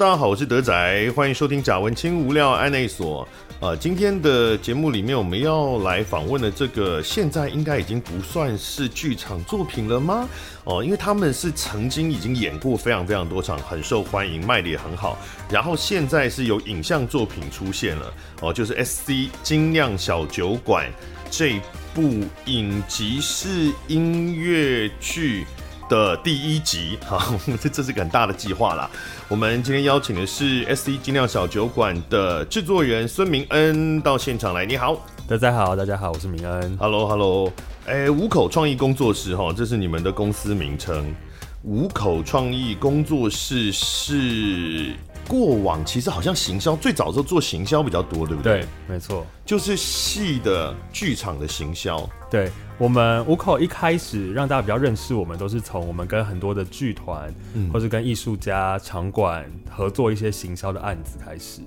大家好，我是德仔，欢迎收听贾文清无料案内所。呃，今天的节目里面，我们要来访问的这个，现在应该已经不算是剧场作品了吗？哦、因为他们是曾经已经演过非常非常多场，很受欢迎，卖的也很好。然后现在是有影像作品出现了，哦、就是 SC 精酿小酒馆这部影集式音乐剧。的第一集，好，这这是个很大的计划啦。我们今天邀请的是 SC 精酿小酒馆的制作人孙明恩到现场来。你好，大家好，大家好，我是明恩。Hello，Hello，哎，五口创意工作室哈，这是你们的公司名称。五口创意工作室是。过往其实好像行销最早的时候做行销比较多，对不对？对，没错，就是戏的剧场的行销。对，我们五口一开始让大家比较认识我们，都是从我们跟很多的剧团，嗯，或是跟艺术家、场馆合作一些行销的案子开始。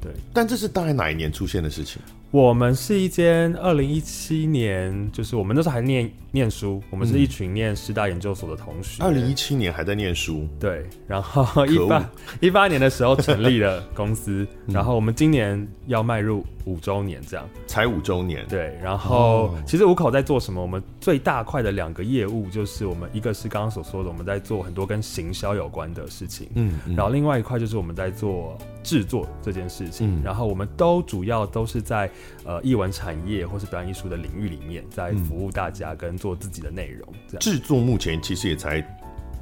对，但这是大概哪一年出现的事情？我们是一间二零一七年，就是我们那时候还念念书，我们是一群念师大研究所的同学。二零一七年还在念书，对。然后一八 一八年的时候成立了公司，然后我们今年要迈入五周年，这样才五周年。对。然后其实五口在做什么？我们最大块的两个业务就是我们一个是刚刚所说的，我们在做很多跟行销有关的事情，嗯，然后另外一块就是我们在做制作这件事情，然后我们都主要都是在。呃，艺文产业或是表演艺术的领域里面，在服务大家跟做自己的内容，这样。制作目前其实也才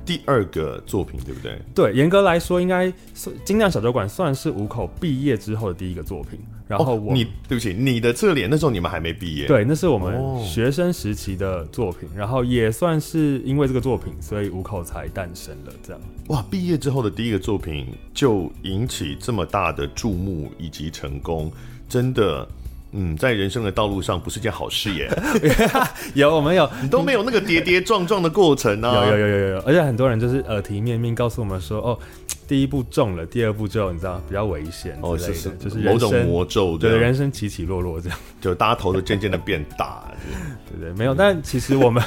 第二个作品，对不对？对，严格来说，应该是精酿小酒馆算是五口毕业之后的第一个作品。然后我，哦、你对不起，你的侧脸那时候你们还没毕业。对，那是我们学生时期的作品。哦、然后也算是因为这个作品，所以五口才诞生了。这样。哇，毕业之后的第一个作品就引起这么大的注目以及成功，真的。嗯，在人生的道路上不是件好事耶。有，我们有，你都没有那个跌跌撞撞的过程呢、啊。有有有有有，而且很多人就是耳提面命告诉我们说，哦，第一步中了，第二步就你知道比较危险哦，是是，就是某种魔咒，对，人生起起落落这样，就大家头都渐渐的变大，对对，没有，但其实我们。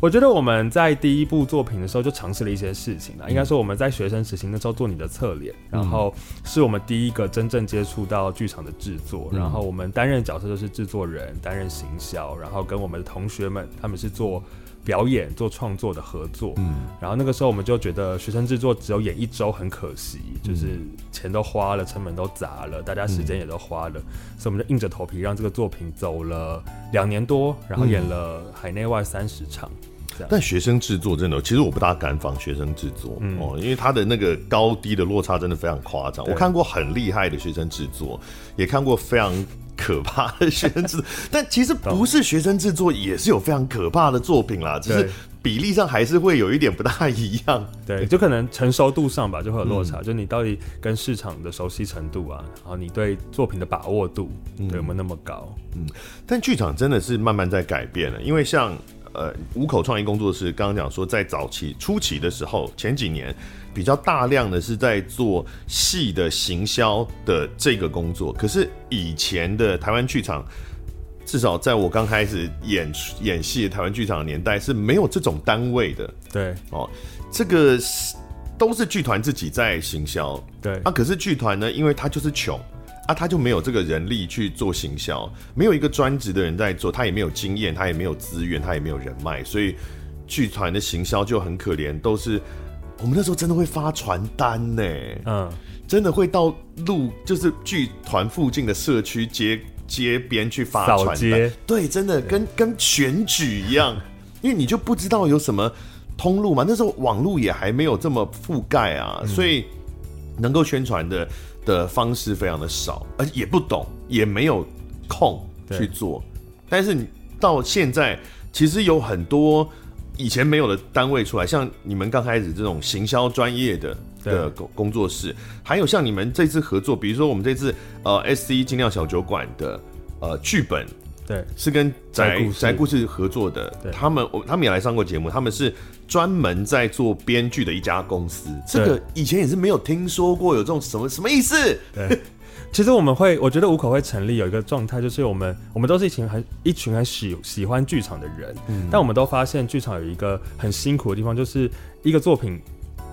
我觉得我们在第一部作品的时候就尝试了一些事情了。应该说我们在学生时期的时候做你的侧脸，然后是我们第一个真正接触到剧场的制作，然后我们担任角色就是制作人，担任行销，然后跟我们的同学们他们是做表演、做创作的合作。嗯，然后那个时候我们就觉得学生制作只有演一周很可惜，就是钱都花了，成本都砸了，大家时间也都花了，所以我们就硬着头皮让这个作品走了两年多，然后演了海内外三十场。但学生制作真的，其实我不大敢仿学生制作、嗯、哦，因为他的那个高低的落差真的非常夸张。我看过很厉害的学生制作，也看过非常可怕的学生制作，但其实不是学生制作也是有非常可怕的作品啦，只是比例上还是会有一点不大一样。对，就可能成熟度上吧，就会有落差。嗯、就你到底跟市场的熟悉程度啊，然后你对作品的把握度，对有没有那么高？嗯，但剧场真的是慢慢在改变了，因为像。呃，五口创意工作室刚刚讲说，在早期初期的时候，前几年比较大量的是在做戏的行销的这个工作。可是以前的台湾剧场，至少在我刚开始演演戏的台湾剧场的年代，是没有这种单位的。对，哦，这个都是剧团自己在行销。对，啊，可是剧团呢，因为他就是穷。啊，他就没有这个人力去做行销，没有一个专职的人在做，他也没有经验，他也没有资源，他也没有人脉，所以剧团的行销就很可怜，都是我们那时候真的会发传单呢，嗯，真的会到路，就是剧团附近的社区街街边去发传单，对，真的跟跟选举一样，因为你就不知道有什么通路嘛，那时候网络也还没有这么覆盖啊，所以能够宣传的。的方式非常的少，而且也不懂，也没有空去做。但是你到现在，其实有很多以前没有的单位出来，像你们刚开始这种行销专业的的工工作室，还有像你们这次合作，比如说我们这次呃 SC 精酿小酒馆的呃剧本。对，是跟宅宅故事合作的，他们我他们也来上过节目，他们是专门在做编剧的一家公司，这个以前也是没有听说过有这种什么什么意思。对，其实我们会，我觉得五口会成立有一个状态，就是我们我们都是一群很一群很喜喜欢剧场的人，嗯，但我们都发现剧场有一个很辛苦的地方，就是一个作品。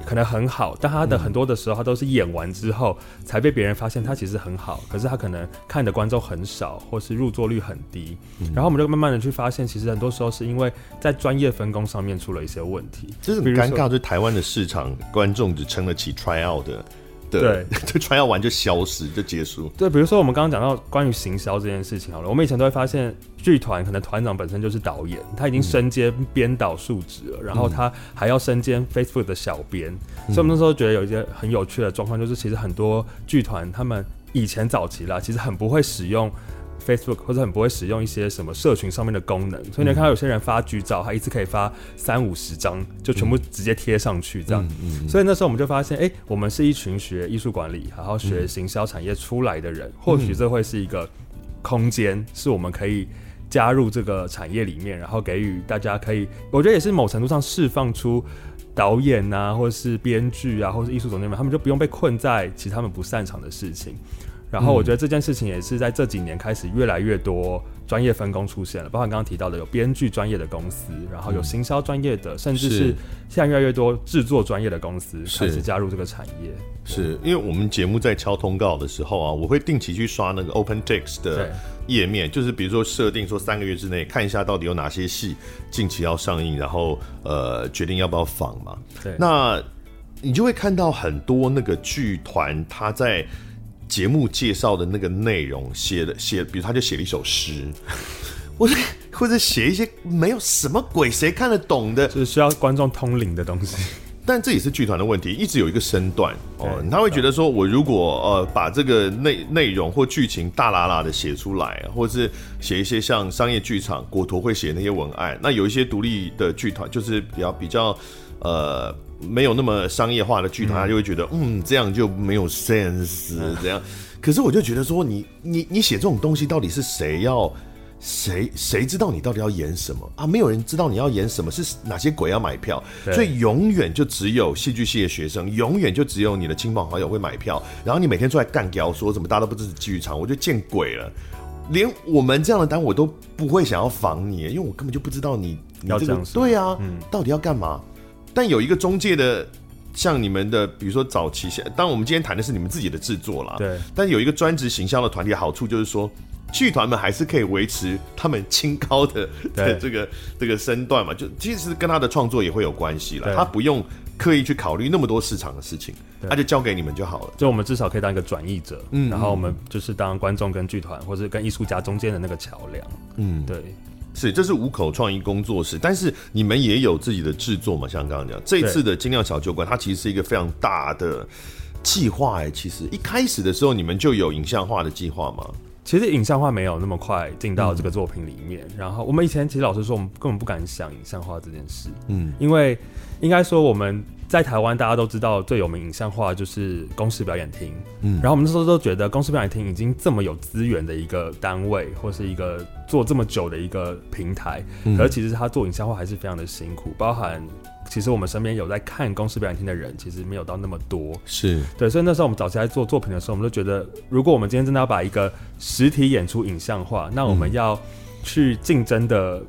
可能很好，但他的很多的时候，他都是演完之后才被别人发现他其实很好，可是他可能看的观众很少，或是入座率很低。嗯、然后我们就慢慢的去发现，其实很多时候是因为在专业分工上面出了一些问题。这是很尴尬，就是台湾的市场观众只撑得起 try out 的。对，就穿要完就消失就结束。对，比如说我们刚刚讲到关于行销这件事情好了，我们以前都会发现剧团可能团长本身就是导演，他已经身兼编导数职了，嗯、然后他还要身兼 Facebook 的小编，嗯、所以我们那时候觉得有一些很有趣的状况，就是其实很多剧团他们以前早期啦，其实很不会使用。Facebook 或者很不会使用一些什么社群上面的功能，所以你看到有些人发剧照，他一次可以发三五十张，就全部直接贴上去这样。所以那时候我们就发现，哎，我们是一群学艺术管理，然后学行销产业出来的人，或许这会是一个空间，是我们可以加入这个产业里面，然后给予大家可以，我觉得也是某程度上释放出导演啊，或者是编剧啊，或者是艺术总监们，他们就不用被困在其实他们不擅长的事情。然后我觉得这件事情也是在这几年开始越来越多专业分工出现了，包括刚刚提到的有编剧专业的公司，然后有行销专业的，甚至是现在越来越多制作专业的公司开始加入这个产业。是因为我们节目在敲通告的时候啊，我会定期去刷那个 OpenText 的页面，就是比如说设定说三个月之内看一下到底有哪些戏近期要上映，然后呃决定要不要访嘛。对，那你就会看到很多那个剧团他在。节目介绍的那个内容写的写，比如他就写了一首诗，或者或者写一些没有什么鬼谁看得懂的，就是需要观众通灵的东西。但这也是剧团的问题，一直有一个身段哦，他会觉得说，我如果呃把这个内内容或剧情大喇喇的写出来，或者是写一些像商业剧场国陀会写那些文案，那有一些独立的剧团就是比较比较呃。没有那么商业化的剧团，他就会觉得，嗯，这样就没有 sense，这样。可是我就觉得说你，你你你写这种东西，到底是谁要谁谁知道你到底要演什么啊？没有人知道你要演什么，是哪些鬼要买票？所以永远就只有戏剧系的学生，永远就只有你的亲朋好友会买票。然后你每天出来干譙，说什么大家都不支持剧场，我就见鬼了。连我们这样的单我都不会想要防你，因为我根本就不知道你你这个对啊，嗯，到底要干嘛？但有一个中介的，像你们的，比如说早期，像当然我们今天谈的是你们自己的制作啦。对。但有一个专职行销的团体，好处就是说，剧团们还是可以维持他们清高的的这个这个身段嘛，就其实跟他的创作也会有关系了。他不用刻意去考虑那么多市场的事情，他就交给你们就好了。就我们至少可以当一个转译者，嗯，然后我们就是当观众跟剧团或者跟艺术家中间的那个桥梁，嗯，对。是，这是五口创意工作室，但是你们也有自己的制作嘛？像刚刚讲，这一次的精酿小酒馆，它其实是一个非常大的计划哎。其实一开始的时候，你们就有影像化的计划吗？其实影像化没有那么快进到这个作品里面。嗯、然后我们以前其实老实说，我们根本不敢想影像化这件事。嗯，因为应该说我们。在台湾，大家都知道最有名影像化就是公视表演厅。嗯，然后我们那时候都觉得公视表演厅已经这么有资源的一个单位，或是一个做这么久的一个平台，嗯、可是其实他做影像化还是非常的辛苦。包含其实我们身边有在看公视表演厅的人，其实没有到那么多。是对，所以那时候我们早期在做作品的时候，我们就觉得，如果我们今天真的要把一个实体演出影像化，那我们要去竞争的。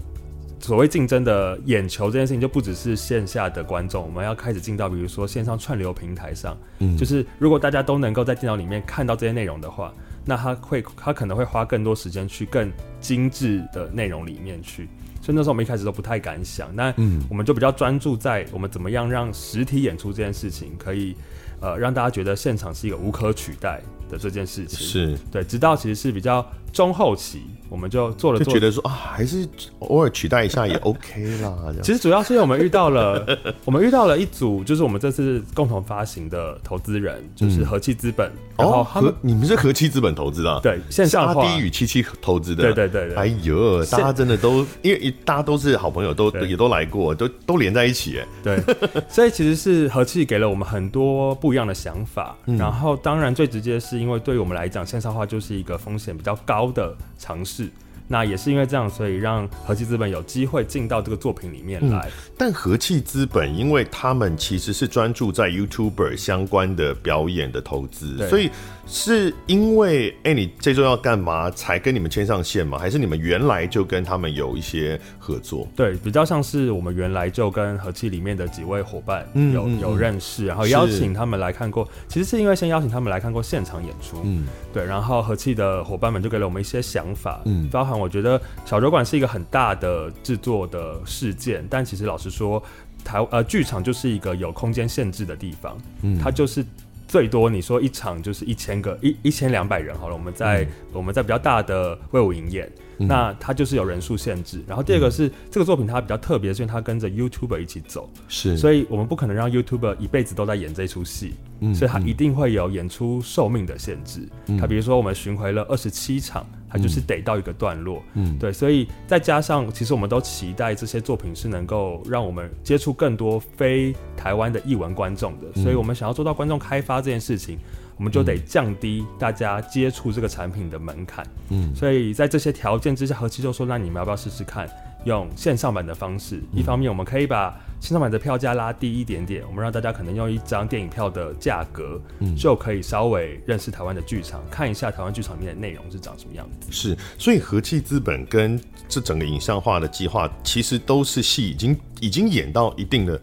所谓竞争的眼球这件事情，就不只是线下的观众，我们要开始进到比如说线上串流平台上。嗯，就是如果大家都能够在电脑里面看到这些内容的话，那他会他可能会花更多时间去更精致的内容里面去。所以那时候我们一开始都不太敢想，那嗯，我们就比较专注在我们怎么样让实体演出这件事情可以呃让大家觉得现场是一个无可取代的这件事情。是对，直到其实是比较中后期。我们就做了做，就觉得说啊，还是偶尔取代一下也 OK 啦。其实主要是因为我们遇到了，我们遇到了一组，就是我们这次共同发行的投资人，就是和气资本。然后他们，你们是和气资本投资的？对，线上化。阿滴与七七投资的。对对对。哎呦，大家真的都，因为大家都是好朋友，都也都来过，都都连在一起。哎，对。所以其实是和气给了我们很多不一样的想法。然后当然最直接是因为对于我们来讲，线上化就是一个风险比较高的尝试。那也是因为这样，所以让和气资本有机会进到这个作品里面来。嗯、但和气资本，因为他们其实是专注在 YouTuber 相关的表演的投资，所以是因为哎、欸，你这周要干嘛才跟你们牵上线吗？还是你们原来就跟他们有一些合作？对，比较像是我们原来就跟和气里面的几位伙伴有、嗯、有认识，然后邀请他们来看过。其实是因为先邀请他们来看过现场演出，嗯，对，然后和气的伙伴们就给了我们一些想法，嗯，包含。我觉得小酒馆是一个很大的制作的事件，但其实老实说，台呃剧场就是一个有空间限制的地方，嗯，它就是最多你说一场就是一千个一一千两百人好了，我们在、嗯、我们在比较大的卫武营演。嗯、那它就是有人数限制，然后第二个是、嗯、这个作品它比较特别，是因为它跟着 YouTuber 一起走，是，所以我们不可能让 YouTuber 一辈子都在演这出戏，嗯，所以它一定会有演出寿命的限制。它、嗯、比如说我们巡回了二十七场，它就是得到一个段落，嗯，对，所以再加上其实我们都期待这些作品是能够让我们接触更多非台湾的译文观众的，所以我们想要做到观众开发这件事情。我们就得降低大家接触这个产品的门槛，嗯，所以在这些条件之下，何其就说：“那你们要不要试试看，用线上版的方式？嗯、一方面，我们可以把线上版的票价拉低一点点，我们让大家可能用一张电影票的价格，嗯，就可以稍微认识台湾的剧场，看一下台湾剧场里面的内容是长什么样子。”是，所以和气资本跟这整个影像化的计划，其实都是戏已经已经演到一定的。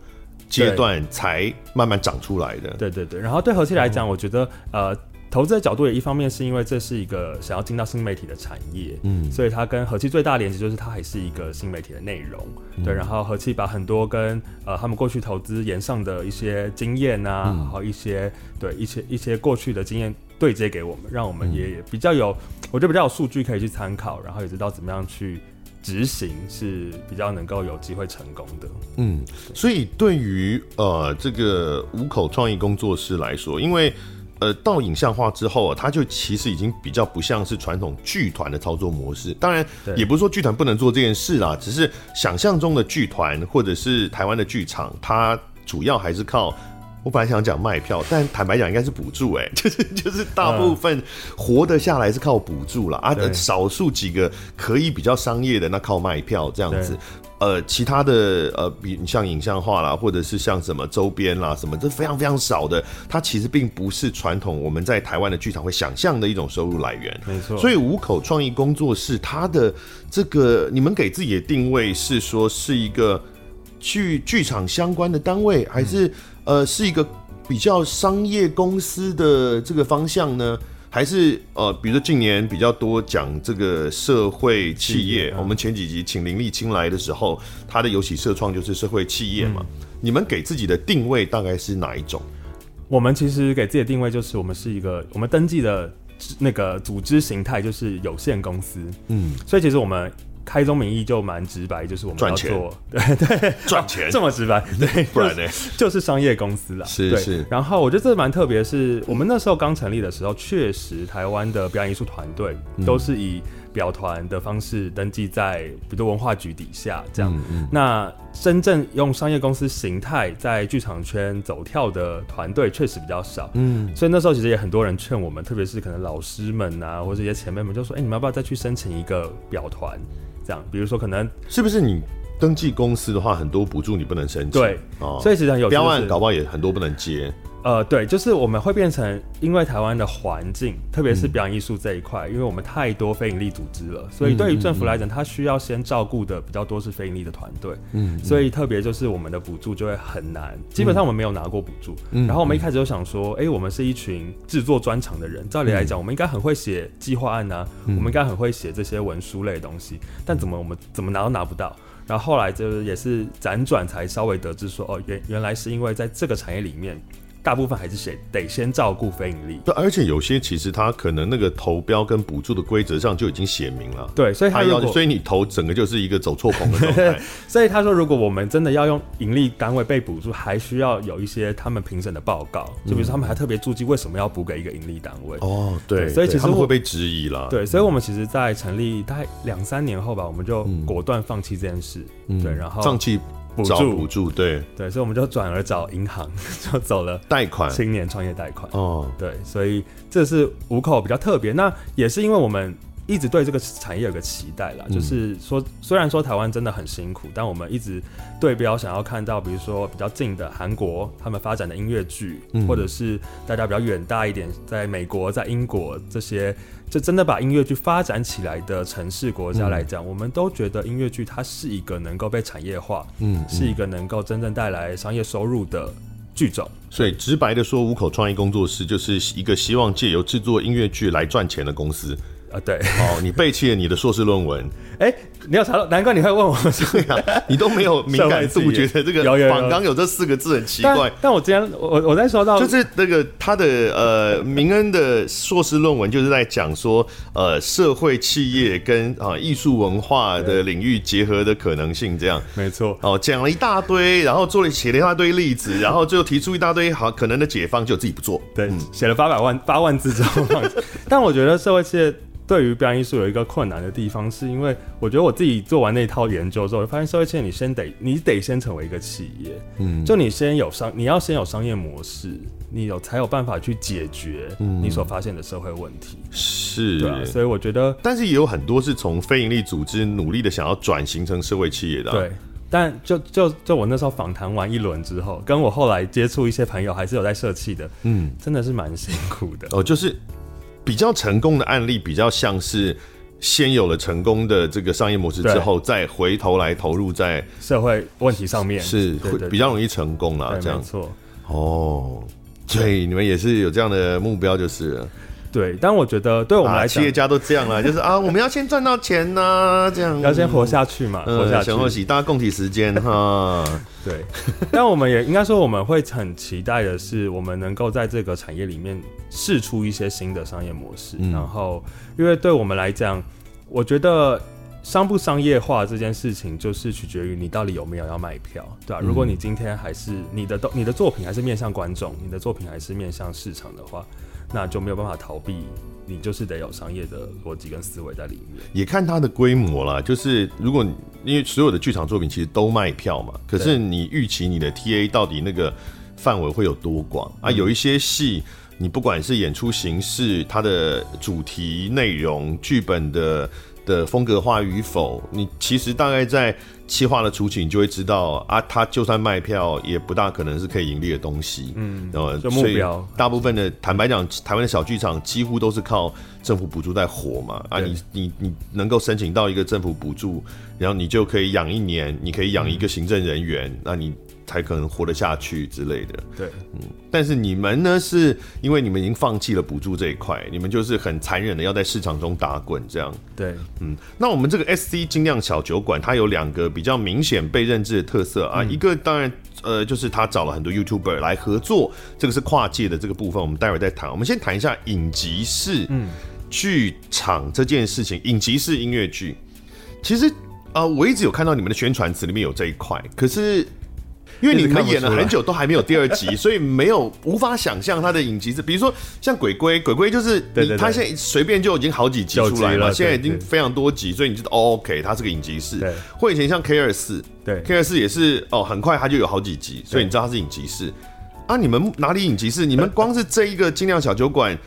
阶段才慢慢长出来的。对对对，然后对和气来讲，我觉得呃，投资的角度也一方面是因为这是一个想要进到新媒体的产业，嗯，所以它跟和气最大的连接就是它还是一个新媒体的内容，嗯、对。然后和气把很多跟呃他们过去投资延上的一些经验啊，嗯、然后一些对一些一些过去的经验对接给我们，让我们也比较有，我觉得比较有数据可以去参考，然后也知道怎么样去。执行是比较能够有机会成功的，嗯，所以对于呃这个五口创意工作室来说，因为呃到影像化之后啊，它就其实已经比较不像是传统剧团的操作模式。当然，也不是说剧团不能做这件事啦，只是想象中的剧团或者是台湾的剧场，它主要还是靠。我本来想讲卖票，但坦白讲应该是补助，哎，就是就是大部分活得下来是靠补助啦。啊，少数几个可以比较商业的，那靠卖票这样子。呃，其他的呃，比像影像化啦，或者是像什么周边啦，什么这非常非常少的，它其实并不是传统我们在台湾的剧场会想象的一种收入来源。没错，所以五口创意工作室它的这个，你们给自己的定位是说是一个剧剧场相关的单位，还是？呃，是一个比较商业公司的这个方向呢，还是呃，比如说近年比较多讲这个社会企业？我们前几集请林立青来的时候，他的有喜社创就是社会企业嘛。嗯、你们给自己的定位大概是哪一种？我们其实给自己的定位就是，我们是一个我们登记的那个组织形态就是有限公司。嗯，所以其实我们。开宗明义就蛮直白，就是我们要做，对对，赚钱这么直白，对，不然呢，就是商业公司了，是是。然后我觉得这蛮特别，是我们那时候刚成立的时候，确实台湾的表演艺术团队都是以表团的方式登记在，比如文化局底下这样。那真正用商业公司形态在剧场圈走跳的团队确实比较少，嗯。所以那时候其实也很多人劝我们，特别是可能老师们啊，或者一些前辈们，就说：“哎，你们要不要再去申请一个表团？”这样，比如说，可能是不是你登记公司的话，很多补助你不能申请？对，哦，所以实际上有标案，搞不好也很多不能接。呃，对，就是我们会变成，因为台湾的环境，特别是表演艺术这一块，嗯、因为我们太多非营利组织了，所以对于政府来讲，它需要先照顾的比较多是非营利的团队。嗯，所以特别就是我们的补助就会很难，基本上我们没有拿过补助。嗯，然后我们一开始就想说，哎、欸，我们是一群制作专长的人，照理来讲，我们应该很会写计划案啊，嗯、我们应该很会写这些文书类的东西，但怎么我们怎么拿都拿不到。然后后来就是也是辗转才稍微得知说，哦，原原来是因为在这个产业里面。大部分还是谁得先照顾非盈利，对，而且有些其实他可能那个投标跟补助的规则上就已经写明了，对，所以他要，所以你投整个就是一个走错棚的状态。所以他说，如果我们真的要用盈利单位被补助，还需要有一些他们评审的报告，就比如说他们还特别注记为什么要补给一个盈利单位。哦，对，所以其实会被质疑了。对，所以我们其实，在成立大概两三年后吧，我们就果断放弃这件事。对，然后放弃。补助。补助，对。对，所以我们就转而找银行，就走了贷款，青年创业贷款。哦，对，所以这是五口比较特别。那也是因为我们一直对这个产业有个期待啦，嗯、就是说，虽然说台湾真的很辛苦，但我们一直对标想要看到，比如说比较近的韩国，他们发展的音乐剧，嗯、或者是大家比较远大一点，在美国、在英国这些，就真的把音乐剧发展起来的城市国家来讲，嗯、我们都觉得音乐剧它是一个能够被产业化，嗯，嗯是一个能够真正带来商业收入的剧种。所以直白的说，五口创意工作室就是一个希望借由制作音乐剧来赚钱的公司。啊，对，哦，你背弃了你的硕士论文，哎，你要查到，难怪你会问我这样，你都没有敏感度，觉得这个仿纲有这四个字很奇怪。但我之前我我在说到，就是那个他的呃明恩的硕士论文，就是在讲说呃社会企业跟啊艺术文化的领域结合的可能性，这样没错。哦，讲了一大堆，然后做了写了一大堆例子，然后最后提出一大堆好可能的解方，就自己不做。对，写了八百万八万字之后，但我觉得社会企业。对于表演艺术有一个困难的地方，是因为我觉得我自己做完那套研究之后，发现社会企业你先得你得先成为一个企业，嗯，就你先有商，你要先有商业模式，你有才有办法去解决你所发现的社会问题，嗯、是，对、啊，所以我觉得，但是也有很多是从非营利组织努力的想要转型成社会企业的、啊，对，但就就就我那时候访谈完一轮之后，跟我后来接触一些朋友，还是有在社企的，嗯，真的是蛮辛苦的，哦，就是。比较成功的案例，比较像是先有了成功的这个商业模式之后，再回头来投入在社会问题上面，是会比较容易成功啦。这样没错。哦，对，你们也是有这样的目标，就是了。对，但我觉得对我们来讲，企业家都这样了，就是啊，我们要先赚到钱呐，这样要先活下去嘛，活下去，先活起，大家共体时间哈。对，但我们也应该说，我们会很期待的是，我们能够在这个产业里面试出一些新的商业模式。然后，因为对我们来讲，我觉得商不商业化这件事情，就是取决于你到底有没有要卖票，对吧？如果你今天还是你的你的作品还是面向观众，你的作品还是面向市场的话。那就没有办法逃避，你就是得有商业的逻辑跟思维在里面。也看它的规模啦，就是如果因为所有的剧场作品其实都卖票嘛，可是你预期你的 TA 到底那个范围会有多广啊？有一些戏，你不管是演出形式、它的主题内容、剧本的。的风格化与否，你其实大概在企划的初期，你就会知道啊，他就算卖票，也不大可能是可以盈利的东西。嗯，然后目标大部分的，坦白讲，台湾的小剧场几乎都是靠政府补助在活嘛。啊你，你你你能够申请到一个政府补助，然后你就可以养一年，你可以养一个行政人员，嗯、那你。才可能活得下去之类的。对，嗯，但是你们呢，是因为你们已经放弃了补助这一块，你们就是很残忍的要在市场中打滚，这样。对，嗯，那我们这个 SC 精酿小酒馆，它有两个比较明显被认知的特色啊，嗯、一个当然，呃，就是他找了很多 YouTuber 来合作，这个是跨界的这个部分，我们待会再谈。我们先谈一下影集式剧场这件事情，影集式音乐剧，其实啊、呃，我一直有看到你们的宣传词里面有这一块，可是。因为你们演了很久都还没有第二集，所以没有无法想象他的影集是，比如说像鬼龟，鬼龟就是你他现在随便就已经好几集出来了，现在已经非常多集，所以你知道 OK，他是个影集式。对，或以前像 K 二四，对 K 二四也是哦，很快他就有好几集，所以你知道他是影集式。啊，你们哪里影集式？你们光是这一个精酿小酒馆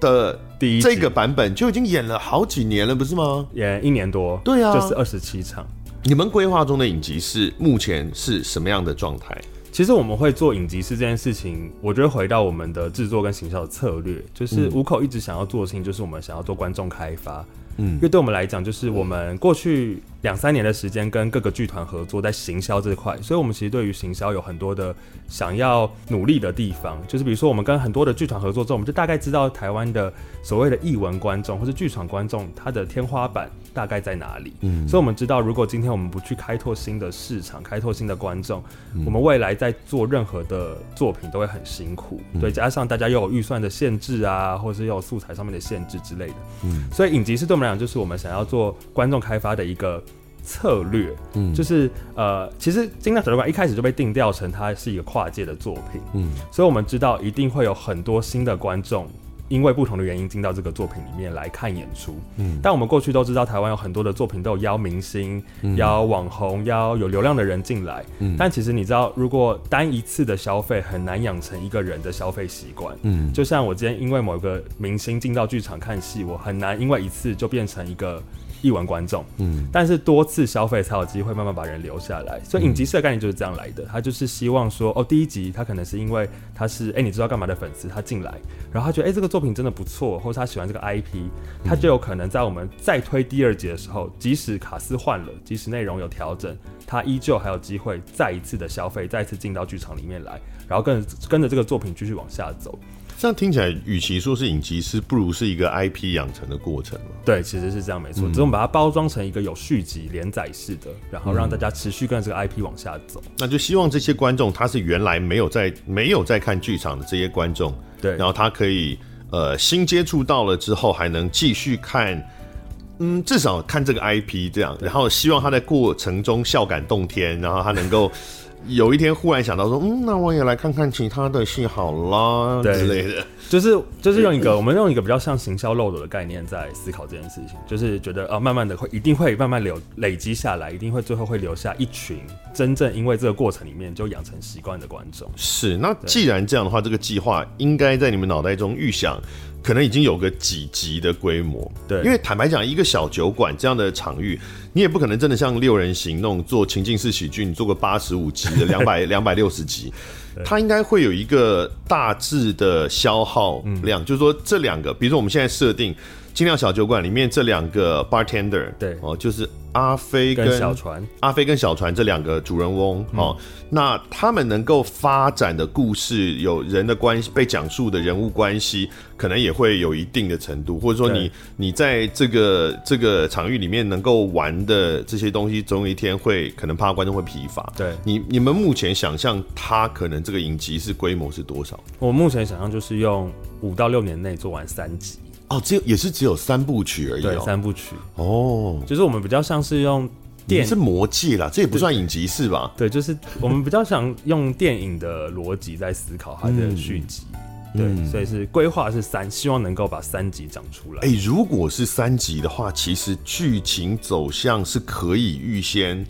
的第一这个版本就已经演了好几年了，不是吗？演一年多，对啊，就是二十七场。你们规划中的影集是目前是什么样的状态？其实我们会做影集是这件事情，我觉得回到我们的制作跟行销的策略，就是五口一直想要做的事情，就是我们想要做观众开发。嗯，因为对我们来讲，就是我们过去两三年的时间跟各个剧团合作在行销这块，所以我们其实对于行销有很多的想要努力的地方。就是比如说，我们跟很多的剧团合作之后，我们就大概知道台湾的所谓的艺文观众或是剧场观众，他的天花板大概在哪里。嗯，所以我们知道，如果今天我们不去开拓新的市场，开拓新的观众，我们未来在做任何的作品都会很辛苦。对，加上大家又有预算的限制啊，或是又有素材上面的限制之类的。嗯，所以影集是对我们来讲，就是我们想要做观众开发的一个策略，嗯，就是呃，其实《精酿小酒馆》一开始就被定调成它是一个跨界的作品，嗯，所以我们知道一定会有很多新的观众因为不同的原因进到这个作品里面来看演出。嗯，但我们过去都知道，台湾有很多的作品都有邀明星、嗯、邀网红、邀有流量的人进来。嗯，但其实你知道，如果单一次的消费很难养成一个人的消费习惯。嗯，就像我今天因为某一个明星进到剧场看戏，我很难因为一次就变成一个。亿万观众，嗯，但是多次消费才有机会慢慢把人留下来，所以影集社的概念就是这样来的。他就是希望说，哦，第一集他可能是因为他是哎、欸，你知道干嘛的粉丝，他进来，然后他觉得哎、欸，这个作品真的不错，或者他喜欢这个 IP，他就有可能在我们再推第二集的时候，即使卡斯换了，即使内容有调整，他依旧还有机会再一次的消费，再一次进到剧场里面来，然后跟跟着这个作品继续往下走。这样听起来，与其说是影集师，不如是一个 IP 养成的过程。对，其实是这样，没错。只是我们把它包装成一个有续集、连载式的，然后让大家持续跟这个 IP 往下走。那就希望这些观众，他是原来没有在没有在看剧场的这些观众，对，然后他可以呃新接触到了之后，还能继续看，嗯，至少看这个 IP 这样，然后希望他在过程中笑感动天，然后他能够。有一天忽然想到说，嗯，那我也来看看其他的戏好啦，之类的，就是就是用一个我们用一个比较像行销漏斗的概念在思考这件事情，就是觉得啊，慢慢的会一定会慢慢留累积下来，一定会最后会留下一群真正因为这个过程里面就养成习惯的观众。是，那既然这样的话，这个计划应该在你们脑袋中预想。可能已经有个几级的规模，对，因为坦白讲，一个小酒馆这样的场域，你也不可能真的像六人行那种做情境式喜剧，你做个八十五集的 两百两百六十集，它应该会有一个大致的消耗量，嗯、就是说这两个，比如说我们现在设定。精酿小酒馆里面这两个 bartender，对哦，就是阿飞跟小船，阿飞跟小船这两个主人翁，嗯、哦，那他们能够发展的故事，有人的关系被讲述的人物关系，可能也会有一定的程度，或者说你你在这个这个场域里面能够玩的这些东西，总有一天会可能怕观众会疲乏。对，你你们目前想象他可能这个影集是规模是多少？我目前想象就是用五到六年内做完三集。哦，只有也是只有三部曲而已。哦，对，三部曲哦，就是我们比较像是用电是魔戒啦，这也不算影集是吧？对，就是我们比较想用电影的逻辑在思考它的续集，嗯、对，所以是规划是三，希望能够把三集讲出来。哎、欸，如果是三集的话，其实剧情走向是可以预先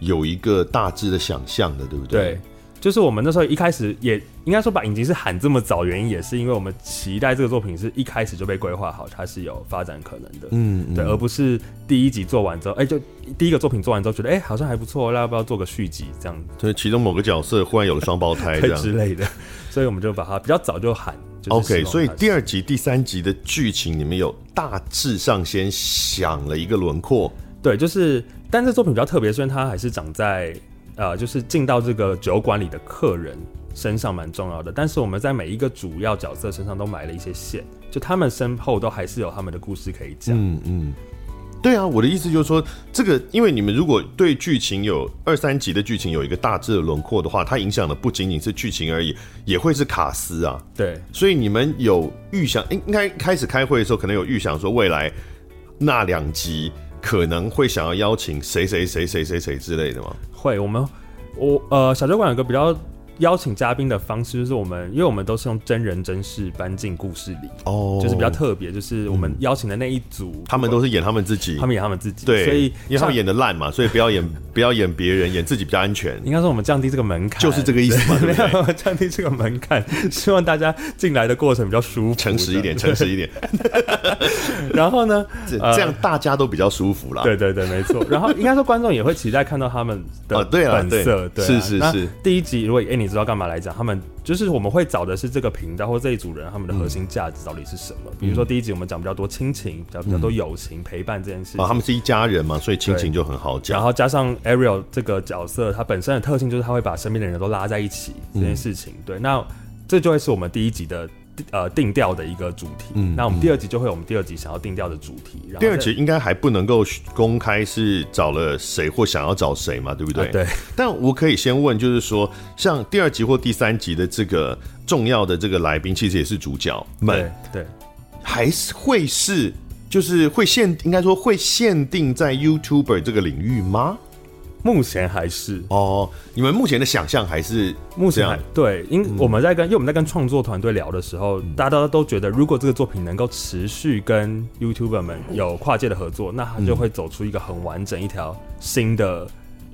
有一个大致的想象的，对不对？对。就是我们那时候一开始也应该说把影集是喊这么早，原因也是因为我们期待这个作品是一开始就被规划好，它是有发展可能的，嗯，嗯，对，而不是第一集做完之后，哎、欸，就第一个作品做完之后觉得，哎、欸，好像还不错，那要不要做个续集这样子？对，其中某个角色忽然有了双胞胎 这样之类的，所以我们就把它比较早就喊。就是、OK，所以第二集、第三集的剧情你们有大致上先想了一个轮廓？对，就是，但这作品比较特别，虽然它还是长在。呃，就是进到这个酒馆里的客人身上蛮重要的，但是我们在每一个主要角色身上都埋了一些线，就他们身后都还是有他们的故事可以讲。嗯嗯，对啊，我的意思就是说，这个因为你们如果对剧情有二三集的剧情有一个大致的轮廓的话，它影响的不仅仅是剧情而已，也会是卡司啊。对，所以你们有预想，应应该开始开会的时候，可能有预想说未来那两集。可能会想要邀请谁谁谁谁谁谁之类的吗？会，我们我呃小酒馆有个比较。邀请嘉宾的方式就是我们，因为我们都是用真人真事搬进故事里，哦，就是比较特别，就是我们邀请的那一组，嗯、他们都是演他们自己，他们演他们自己，对，所以因为他们演的烂嘛，所以不要演 不要演别人，演自己比较安全。应该说我们降低这个门槛，就是这个意思嘛，对，对，对 降低这个门槛，希望大家进来的过程比较舒服，诚实一点，诚实一点。然后呢，这样大家都比较舒服啦。对对对，没错。然后应该说观众也会期待看到他们的本色，对，是是是。第一集如果哎你知道干嘛来讲，他们。就是我们会找的是这个频道或这一组人，他们的核心价值到底是什么？嗯、比如说第一集我们讲比较多亲情，比较比较多友情、嗯、陪伴这件事情。啊，他们是一家人嘛，所以亲情就很好讲。然后加上 Ariel 这个角色，他本身的特性就是他会把身边的人都拉在一起这件事情。嗯、对，那这就会是我们第一集的。呃，定调的一个主题。嗯，那我们第二集就会有我们第二集想要定调的主题。第二集应该还不能够公开是找了谁或想要找谁嘛，对不对？啊、对。但我可以先问，就是说，像第二集或第三集的这个重要的这个来宾，其实也是主角们，对，对还是会是，就是会限，应该说会限定在 YouTuber 这个领域吗？目前还是。哦，你们目前的想象还是目前还对，因我们在跟、嗯、因为我们在跟创作团队聊的时候，大家都都觉得，如果这个作品能够持续跟 YouTuber 们有跨界的合作，那它就会走出一个很完整一条新的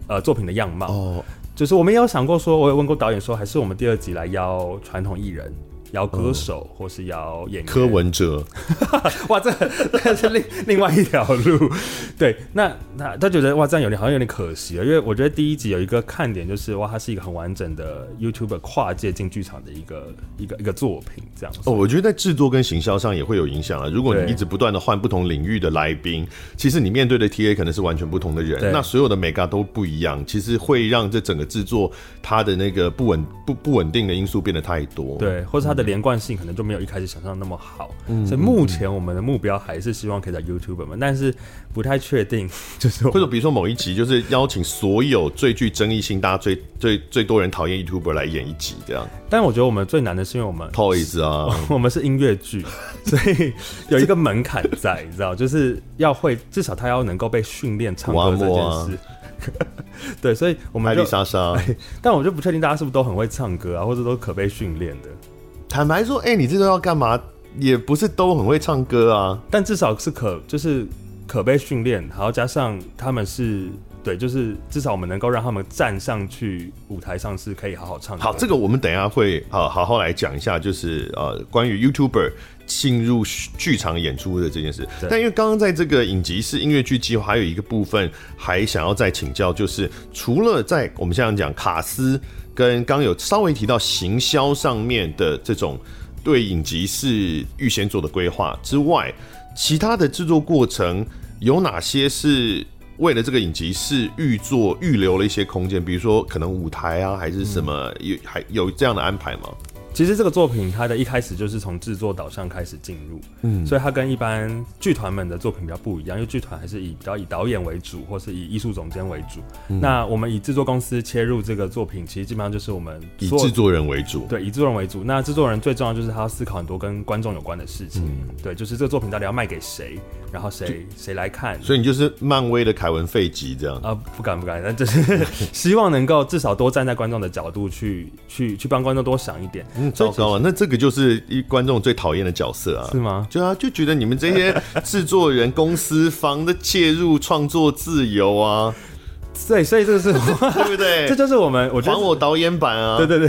呃作品的样貌。哦，就是我们也有想过说，我有问过导演说，还是我们第二集来邀传统艺人。邀歌手，或是摇演员，柯文哲，哇，这这是另另外一条路。对，那那他觉得哇，这样有点好像有点可惜了，因为我觉得第一集有一个看点，就是哇，它是一个很完整的 YouTuber 跨界进剧场的一个一个一个作品，这样。哦，我觉得在制作跟行销上也会有影响啊。如果你一直不断的换不同领域的来宾，其实你面对的 TA 可能是完全不同的人，那所有的 Mega 都不一样，其实会让这整个制作它的那个不稳不不稳定的因素变得太多。对，或者它的。连贯性可能就没有一开始想象那么好，嗯，所以目前我们的目标还是希望可以在 YouTuber 们，但是不太确定，就是或者比如说某一集就是邀请所有最具争议性、大家最最最多人讨厌 YouTuber 来演一集这样。但我觉得我们最难的是因为我们 Toys 啊，我们是音乐剧，所以有一个门槛在，你知道，就是要会至少他要能够被训练唱歌这件事。对，所以我们艾丽莎莎，但我就不确定大家是不是都很会唱歌啊，或者都可被训练的。坦白说，哎、欸，你这都要干嘛？也不是都很会唱歌啊，但至少是可，就是可被训练，然后加上他们是对，就是至少我们能够让他们站上去舞台上是可以好好唱歌。好，这个我们等一下会好好好来讲一下，就是呃，关于 YouTuber 进入剧场演出的这件事。但因为刚刚在这个影集式音乐剧计划，还有一个部分还想要再请教，就是除了在我们现在讲卡司。跟刚有稍微提到行销上面的这种对影集是预先做的规划之外，其他的制作过程有哪些是为了这个影集是预做预留了一些空间？比如说可能舞台啊，还是什么有还有这样的安排吗？其实这个作品它的一开始就是从制作导向开始进入，嗯，所以它跟一般剧团们的作品比较不一样，因为剧团还是以比较以导演为主，或是以艺术总监为主。嗯、那我们以制作公司切入这个作品，其实基本上就是我们以制作人为主，对，以制作人为主。那制作人最重要就是他要思考很多跟观众有关的事情，嗯、对，就是这个作品到底要卖给谁，然后谁谁来看。所以你就是漫威的凯文费吉这样啊？不敢不敢，但就是 希望能够至少多站在观众的角度去去去帮观众多想一点。嗯，糟糕啊！那这个就是一观众最讨厌的角色啊，是吗？就啊，就觉得你们这些 制作人、公司方的介入创作自由啊，对，所以这个是 对不对？这就是我们，我还我导演版啊，对对对，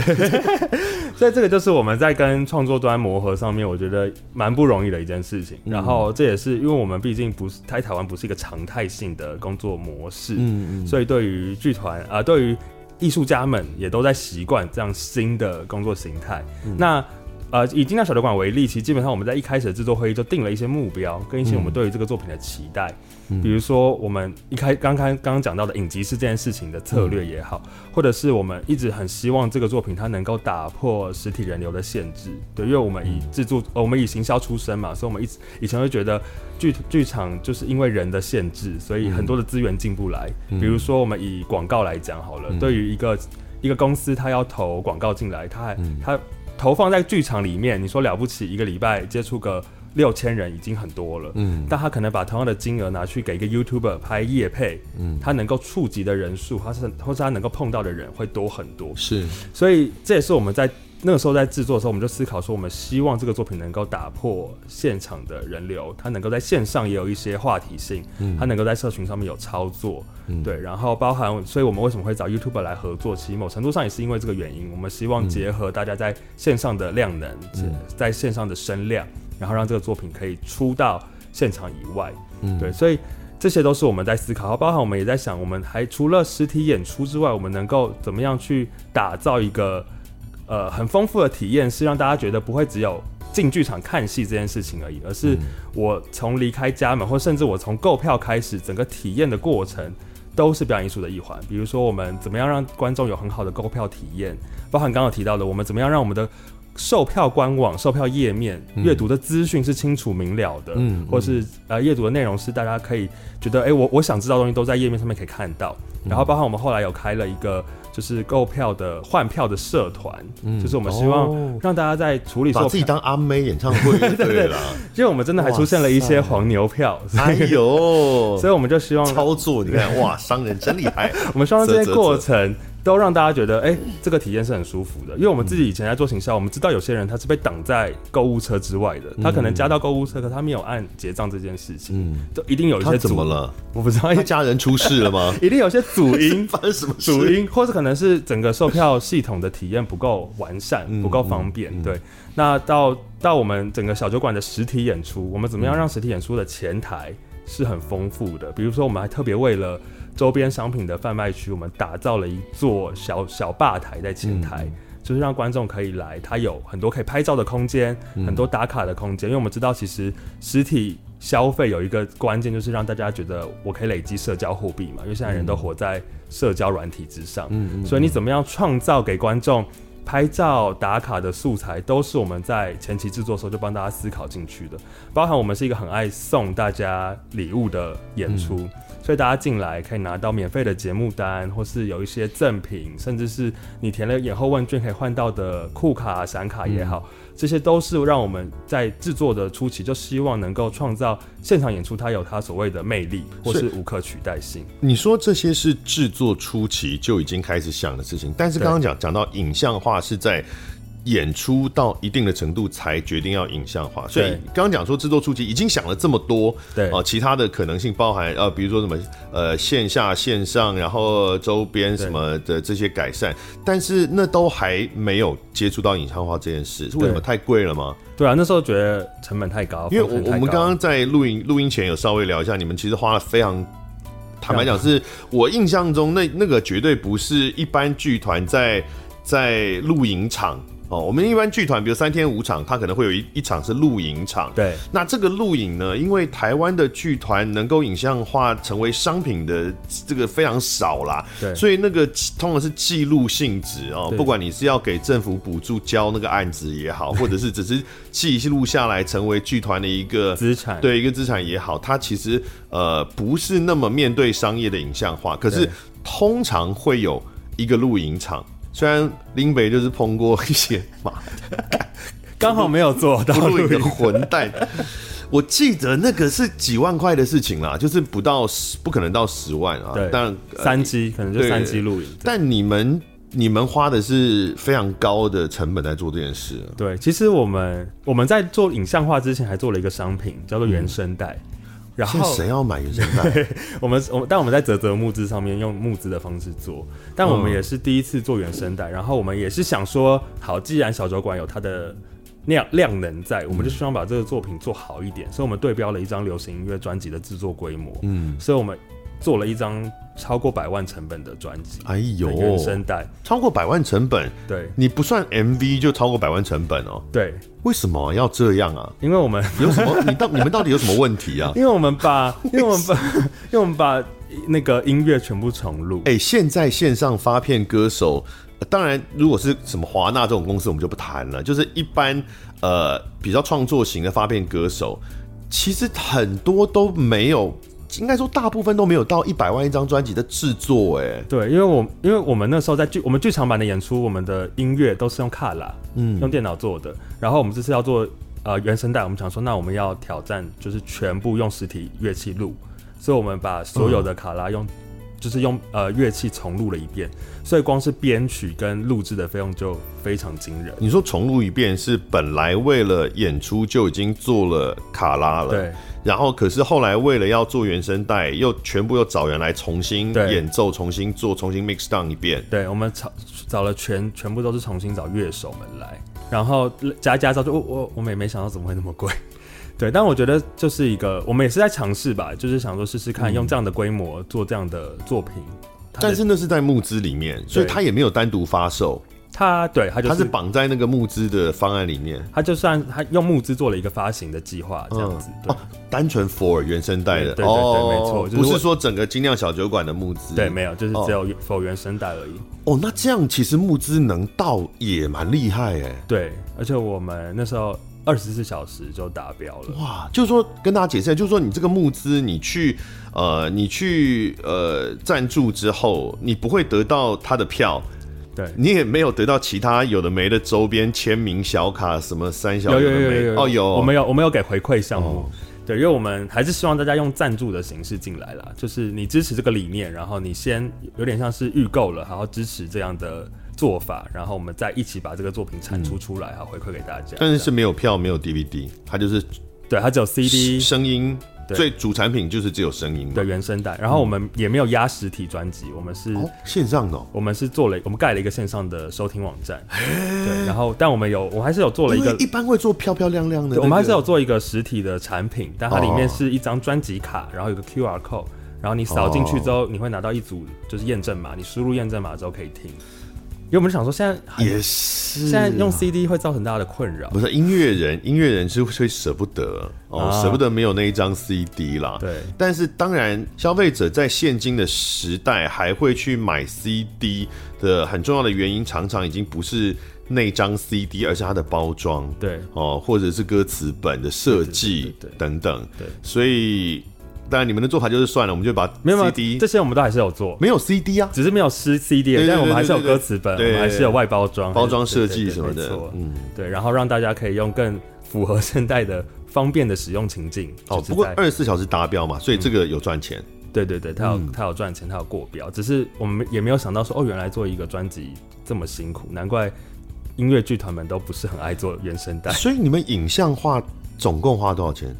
所以这个就是我们在跟创作端磨合上面，我觉得蛮不容易的一件事情。然后这也是因为我们毕竟不是台台湾不是一个常态性的工作模式，嗯嗯，所以对于剧团啊，对于艺术家们也都在习惯这样新的工作形态。嗯、那呃，以精酿小酒馆为例，其实基本上我们在一开始的制作会议就定了一些目标，跟一些我们对于这个作品的期待。嗯、比如说，我们一开刚刚刚刚讲到的影集是这件事情的策略也好，嗯、或者是我们一直很希望这个作品它能够打破实体人流的限制。对，因为我们以制作，我们以行销出身嘛，所以我们一直以前会觉得剧剧场就是因为人的限制，所以很多的资源进不来。嗯、比如说，我们以广告来讲好了，嗯、对于一个一个公司，它要投广告进来，它还它。嗯投放在剧场里面，你说了不起，一个礼拜接触个六千人已经很多了。嗯，但他可能把同样的金额拿去给一个 YouTuber 拍夜配，嗯，他能够触及的人数，他是或是他能够碰到的人会多很多。是，所以这也是我们在。那个时候在制作的时候，我们就思考说，我们希望这个作品能够打破现场的人流，它能够在线上也有一些话题性，嗯，它能够在社群上面有操作，嗯，对，然后包含，所以我们为什么会找 YouTuber 来合作？其实某程度上也是因为这个原因，我们希望结合大家在线上的量能，嗯，在线上的声量，然后让这个作品可以出到现场以外，嗯，对，所以这些都是我们在思考，包含我们也在想，我们还除了实体演出之外，我们能够怎么样去打造一个。呃，很丰富的体验是让大家觉得不会只有进剧场看戏这件事情而已，而是我从离开家门，或甚至我从购票开始，整个体验的过程都是表演艺术的一环。比如说，我们怎么样让观众有很好的购票体验，包含刚刚提到的，我们怎么样让我们的售票官网、售票页面阅读的资讯是清楚明了的，嗯，或是呃阅读的内容是大家可以觉得，哎、欸，我我想知道的东西都在页面上面可以看到。然后，包括我们后来有开了一个。就是购票的换票的社团，嗯，就是我们希望让大家在处理把自己当阿妹演唱会，对对？啦，因为我们真的还出现了一些黄牛票，哎呦，所以我们就希望操作，你看哇，商人真厉害，我们希望这些过程。都让大家觉得，哎、欸，这个体验是很舒服的。因为我们自己以前在做行销，我们知道有些人他是被挡在购物车之外的，他可能加到购物车，可他没有按结账这件事情，嗯，就一定有一些怎么了？我不知道，一家人出事了吗？一定有些主 因，发生什么主因，或是可能是整个售票系统的体验不够完善，不够方便。嗯嗯、对，那到到我们整个小酒馆的实体演出，我们怎么样让实体演出的前台是很丰富的？比如说，我们还特别为了。周边商品的贩卖区，我们打造了一座小小吧台在前台，嗯、就是让观众可以来，它有很多可以拍照的空间，嗯、很多打卡的空间。因为我们知道，其实实体消费有一个关键，就是让大家觉得我可以累积社交货币嘛。因为现在人都活在社交软体之上，嗯嗯、所以你怎么样创造给观众拍照打卡的素材，都是我们在前期制作的时候就帮大家思考进去的。包含我们是一个很爱送大家礼物的演出。嗯所以大家进来可以拿到免费的节目单，或是有一些赠品，甚至是你填了演后问卷可以换到的酷卡、闪卡也好，嗯、这些都是让我们在制作的初期就希望能够创造现场演出，它有它所谓的魅力，或是无可取代性。你说这些是制作初期就已经开始想的事情，但是刚刚讲讲到影像化是在。演出到一定的程度才决定要影像化，所以刚刚讲说制作初期已经想了这么多，对。啊，其他的可能性包含呃，比如说什么呃线下线上，然后周边什么的这些改善，但是那都还没有接触到影像化这件事，是为什么太贵了吗？对啊，那时候觉得成本太高，因为我我们刚刚在录音录音前有稍微聊一下，你们其实花了非常坦白讲，是我印象中那那个绝对不是一般剧团在在录影场。哦，我们一般剧团，比如三天五场，它可能会有一一场是录影场。对，那这个录影呢，因为台湾的剧团能够影像化成为商品的这个非常少啦。对，所以那个通常是记录性质哦，不管你是要给政府补助交那个案子也好，或者是只是记录下来成为剧团的一个资产，对，一个资产也好，它其实呃不是那么面对商业的影像化，可是通常会有一个录影场。虽然林北就是碰过一些嘛，刚好没有做到录影的混蛋。我记得那个是几万块的事情啦，就是不到十，不可能到十万啊。对，但三机可能就三 G 录影。但你们你们花的是非常高的成本在做这件事。对，其实我们我们在做影像化之前，还做了一个商品叫做原声带。嗯然后谁要买原声带？我们我但我们在泽泽募资上面用募资的方式做，但我们也是第一次做原声带。然后我们也是想说，好，既然小酒馆有它的量量能在，我们就希望把这个作品做好一点。所以我们对标了一张流行音乐专辑的制作规模，嗯，所以我们做了一张超过百万成本的专辑。哎呦，原声带超过百万成本，对，你不算 MV 就超过百万成本哦。对。为什么要这样啊？因为我们 有什么？你到你们到底有什么问题啊？因为我们把，因为我们把，因为我们把那个音乐全部重录。哎、欸，现在线上发片歌手，呃、当然如果是什么华纳这种公司，我们就不谈了。就是一般呃比较创作型的发片歌手，其实很多都没有。应该说，大部分都没有到一百万一张专辑的制作，哎，对，因为我因为我们那时候在剧我们剧场版的演出，我们的音乐都是用卡拉，嗯，用电脑做的。然后我们这次要做呃原声带，我们想说，那我们要挑战，就是全部用实体乐器录，所以我们把所有的卡拉用，嗯、就是用呃乐器重录了一遍，所以光是编曲跟录制的费用就非常惊人。你说重录一遍是本来为了演出就已经做了卡拉了，对。然后，可是后来为了要做原声带，又全部又找人来重新演奏、重新做、重新 mix down 一遍。对，我们找找了全全部都是重新找乐手们来，然后加加之后，我我我们也没想到怎么会那么贵。对，但我觉得就是一个，我们也是在尝试吧，就是想说试试看，用这样的规模做这样的作品。但是那是在募资里面，所以它也没有单独发售。它对它就是他是绑在那个募资的方案里面，它就算它用募资做了一个发行的计划这样子，哦，单纯 for 原声带的，对对对，没错，不是说整个精酿小酒馆的募资，对，没有，就是只有 for 原声带而已。哦，那这样其实募资能到也蛮厉害哎，对，而且我们那时候。二十四小时就达标了。哇，就是说跟大家解释一下，就是说你这个募资，你去呃，你去呃赞助之后，你不会得到他的票，对。你也没有得到其他有的没的周边签名小卡什么三小有的没。有有有有有。哦有，我们有我们有给回馈项目。哦。对，因为我们还是希望大家用赞助的形式进来啦，就是你支持这个理念，然后你先有点像是预购了，然后支持这样的做法，然后我们再一起把这个作品产出出来，哈回馈给大家。但是是没有票，没有 DVD，它就是对，它只有 CD 声音。对。最主产品就是只有声音的原声带，然后我们也没有压实体专辑，我们是线上的，我们是做了，我们盖了一个线上的收听网站，对，然后但我们有，我还是有做了一个，一般会做漂漂亮亮的，我们还是有做一个实体的产品，但它里面是一张专辑卡，然后有个 QR code，然后你扫进去之后，你会拿到一组就是验证码，你输入验证码之后可以听。因为我们想说，现在也是、啊、现在用 CD 会造成大家的困扰。不是音乐人，音乐人是会舍不得哦，舍、啊、不得没有那一张 CD 啦。对。但是当然，消费者在现今的时代还会去买 CD 的很重要的原因，常常已经不是那张 CD，而是它的包装。对。哦，或者是歌词本的设计等等。对。所以。当然，你们的做法就是算了，我们就把 CD 没有这些我们都还是有做，没有 CD 啊，只是没有撕 CD，但我们还是有歌词本，我们还是有外包装、包装设计什么的，嗯，对，然后让大家可以用更符合现代的方便的使用情境。哦，不过二十四小时达标嘛，所以这个有赚钱。对对对，他有他有赚钱，他有过标，只是我们也没有想到说，哦，原来做一个专辑这么辛苦，难怪音乐剧团们都不是很爱做原声带。所以你们影像化总共花多少钱？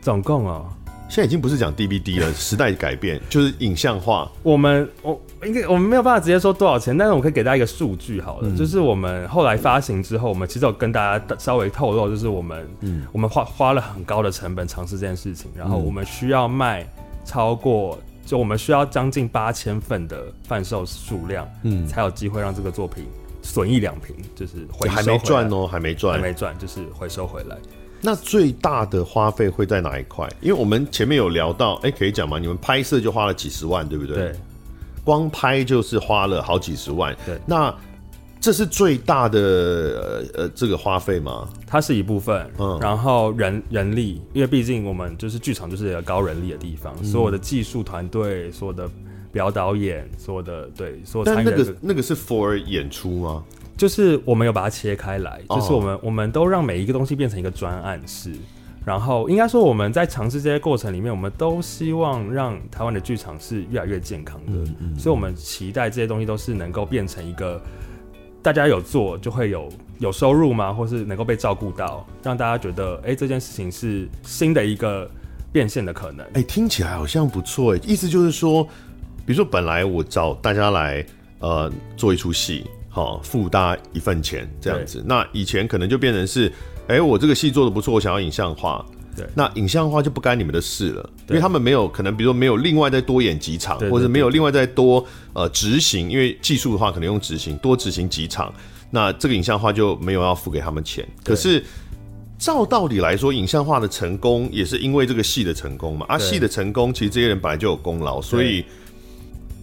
总共啊。现在已经不是讲 DVD 了，时代改变就是影像化。我们我应该我们没有办法直接说多少钱，但是我可以给大家一个数据好了，嗯、就是我们后来发行之后，我们其实有跟大家稍微透露，就是我们嗯。我们花花了很高的成本尝试这件事情，然后我们需要卖超过就我们需要将近八千份的贩售数量，嗯，才有机会让这个作品损益两瓶，就是回收还没赚哦，还没赚，还没赚，就是回收回来。那最大的花费会在哪一块？因为我们前面有聊到，哎、欸，可以讲吗？你们拍摄就花了几十万，对不对？对，光拍就是花了好几十万。对，那这是最大的呃呃这个花费吗？它是一部分，嗯，然后人人力，因为毕竟我们就是剧场，就是一个高人力的地方，嗯、所有的技术团队，所有的表导演，所有的对，所有的、那个那个是 for 演出吗？就是我们有把它切开来，就是我们、oh. 我们都让每一个东西变成一个专案式，然后应该说我们在尝试这些过程里面，我们都希望让台湾的剧场是越来越健康的，嗯嗯，所以我们期待这些东西都是能够变成一个大家有做就会有有收入嘛，或是能够被照顾到，让大家觉得哎、欸、这件事情是新的一个变现的可能。哎、欸，听起来好像不错哎，意思就是说，比如说本来我找大家来呃做一出戏。好，付大家一份钱这样子。那以前可能就变成是，哎、欸，我这个戏做的不错，我想要影像化。对，那影像化就不干你们的事了，因为他们没有可能，比如说没有另外再多演几场，或者没有另外再多呃执行，因为技术的话可能用执行多执行几场，那这个影像化就没有要付给他们钱。可是照道理来说，影像化的成功也是因为这个戏的成功嘛。啊，戏的成功其实这些人本来就有功劳，所以。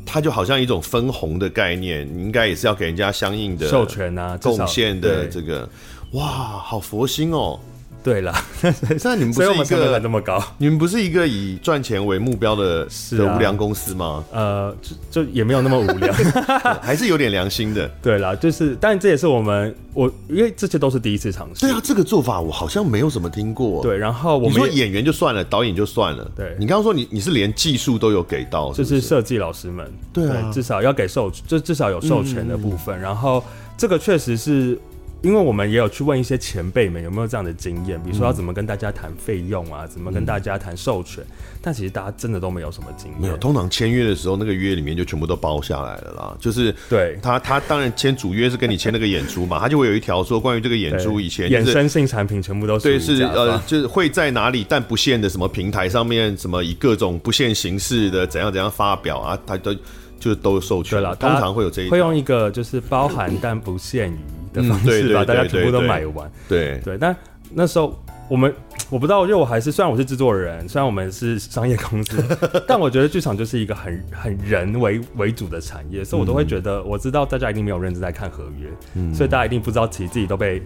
它就好像一种分红的概念，你应该也是要给人家相应的授权啊，贡献的这个，哇，好佛心哦。对了，那你们不是一个那么高？你们不是一个以赚钱为目标的的无良公司吗？呃，就就也没有那么无良，还是有点良心的。对啦，就是，但这也是我们我，因为这些都是第一次尝试。对啊，这个做法我好像没有怎么听过。对，然后我们说演员就算了，导演就算了。对，你刚刚说你你是连技术都有给到是是，就是设计老师们。对至少要给授，就至少有授权的部分。嗯、然后这个确实是。因为我们也有去问一些前辈们有没有这样的经验，比如说要怎么跟大家谈费用啊，怎么跟大家谈授权，但其实大家真的都没有什么经验。没有，通常签约的时候，那个约里面就全部都包下来了啦。就是对他，他当然签主约是跟你签那个演出嘛，他就会有一条说关于这个演出以前衍生性产品全部都是对，是呃，就是会在哪里但不限的什么平台上面，什么以各种不限形式的怎样怎样发表啊，他都就都授权了。通常会有这一会用一个就是包含但不限于。的方式把大家全部都买完，对对。但那时候我们我不知道，因为我还是虽然我是制作人，虽然我们是商业公司，但我觉得剧场就是一个很很人为为主的产业，所以我都会觉得，我知道大家一定没有认真在看合约，嗯、所以大家一定不知道其实自己都被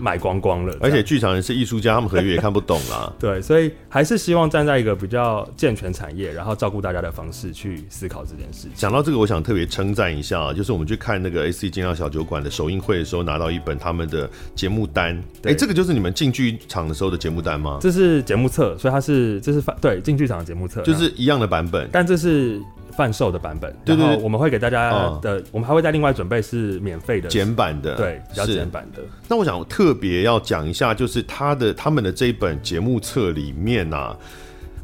买光光了。而且剧场人是艺术家，他们合约也看不懂啦。对，所以还是希望站在一个比较健全产业，然后照顾大家的方式去思考这件事情。讲到这个，我想特别称赞一下，就是我们去看那个 A C 精酿小酒馆的首映会的时候，拿到一本他们的节目单。哎、欸，这个就是你们进剧场的时候的节目单吗？这是节目册，所以它是这是对进剧场的节目册，就是一样的版本，但这是。贩售的版本，对对，我们会给大家的，嗯、我们还会再另外准备是免费的简版的，对，比较简版的。那我想特别要讲一下，就是他的他们的这一本节目册里面啊，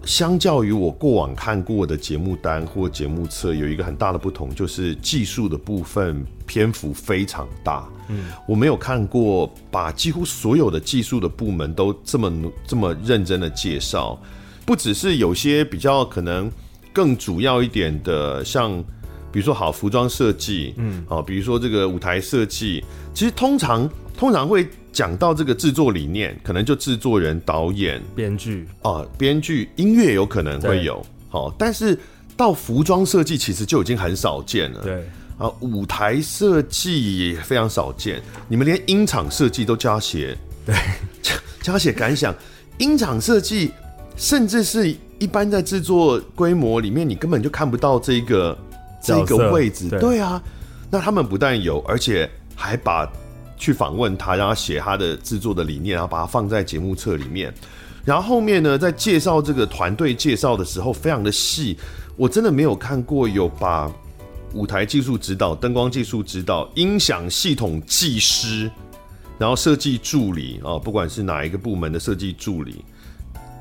相较于我过往看过的节目单或节目册，有一个很大的不同，就是技术的部分篇幅非常大。嗯，我没有看过把几乎所有的技术的部门都这么这么认真的介绍，不只是有些比较可能。更主要一点的，像比如说好服装设计，嗯，好，比如说这个舞台设计，其实通常通常会讲到这个制作理念，可能就制作人、导演、编剧。啊，编剧、音乐有可能会有，好，但是到服装设计其实就已经很少见了，对。啊，舞台设计也非常少见，你们连音场设计都加写，对，加写感想，音场设计甚至是。一般在制作规模里面，你根本就看不到这个这个位置。对，对啊，那他们不但有，而且还把去访问他，让他写他的制作的理念，然后把它放在节目册里面。然后后面呢，在介绍这个团队介绍的时候，非常的细。我真的没有看过有把舞台技术指导、灯光技术指导、音响系统技师，然后设计助理啊，不管是哪一个部门的设计助理，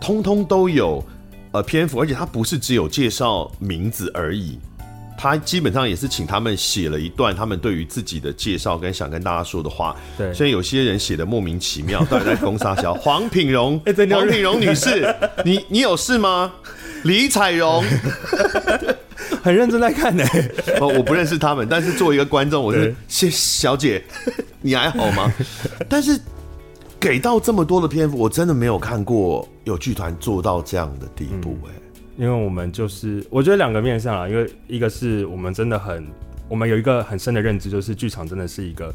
通通都有。呃，篇幅，而且他不是只有介绍名字而已，他基本上也是请他们写了一段他们对于自己的介绍跟想跟大家说的话。对，所以有些人写的莫名其妙，到底在攻杀小黄品荣，黄品荣女士，你你有事吗？李彩荣，很认真在看呢。哦，我不认识他们，但是作为一个观众，我是谢小姐，你还好吗？但是。给到这么多的篇幅，我真的没有看过有剧团做到这样的地步哎、嗯。因为我们就是，我觉得两个面向啊，因为一个是我们真的很，我们有一个很深的认知，就是剧场真的是一个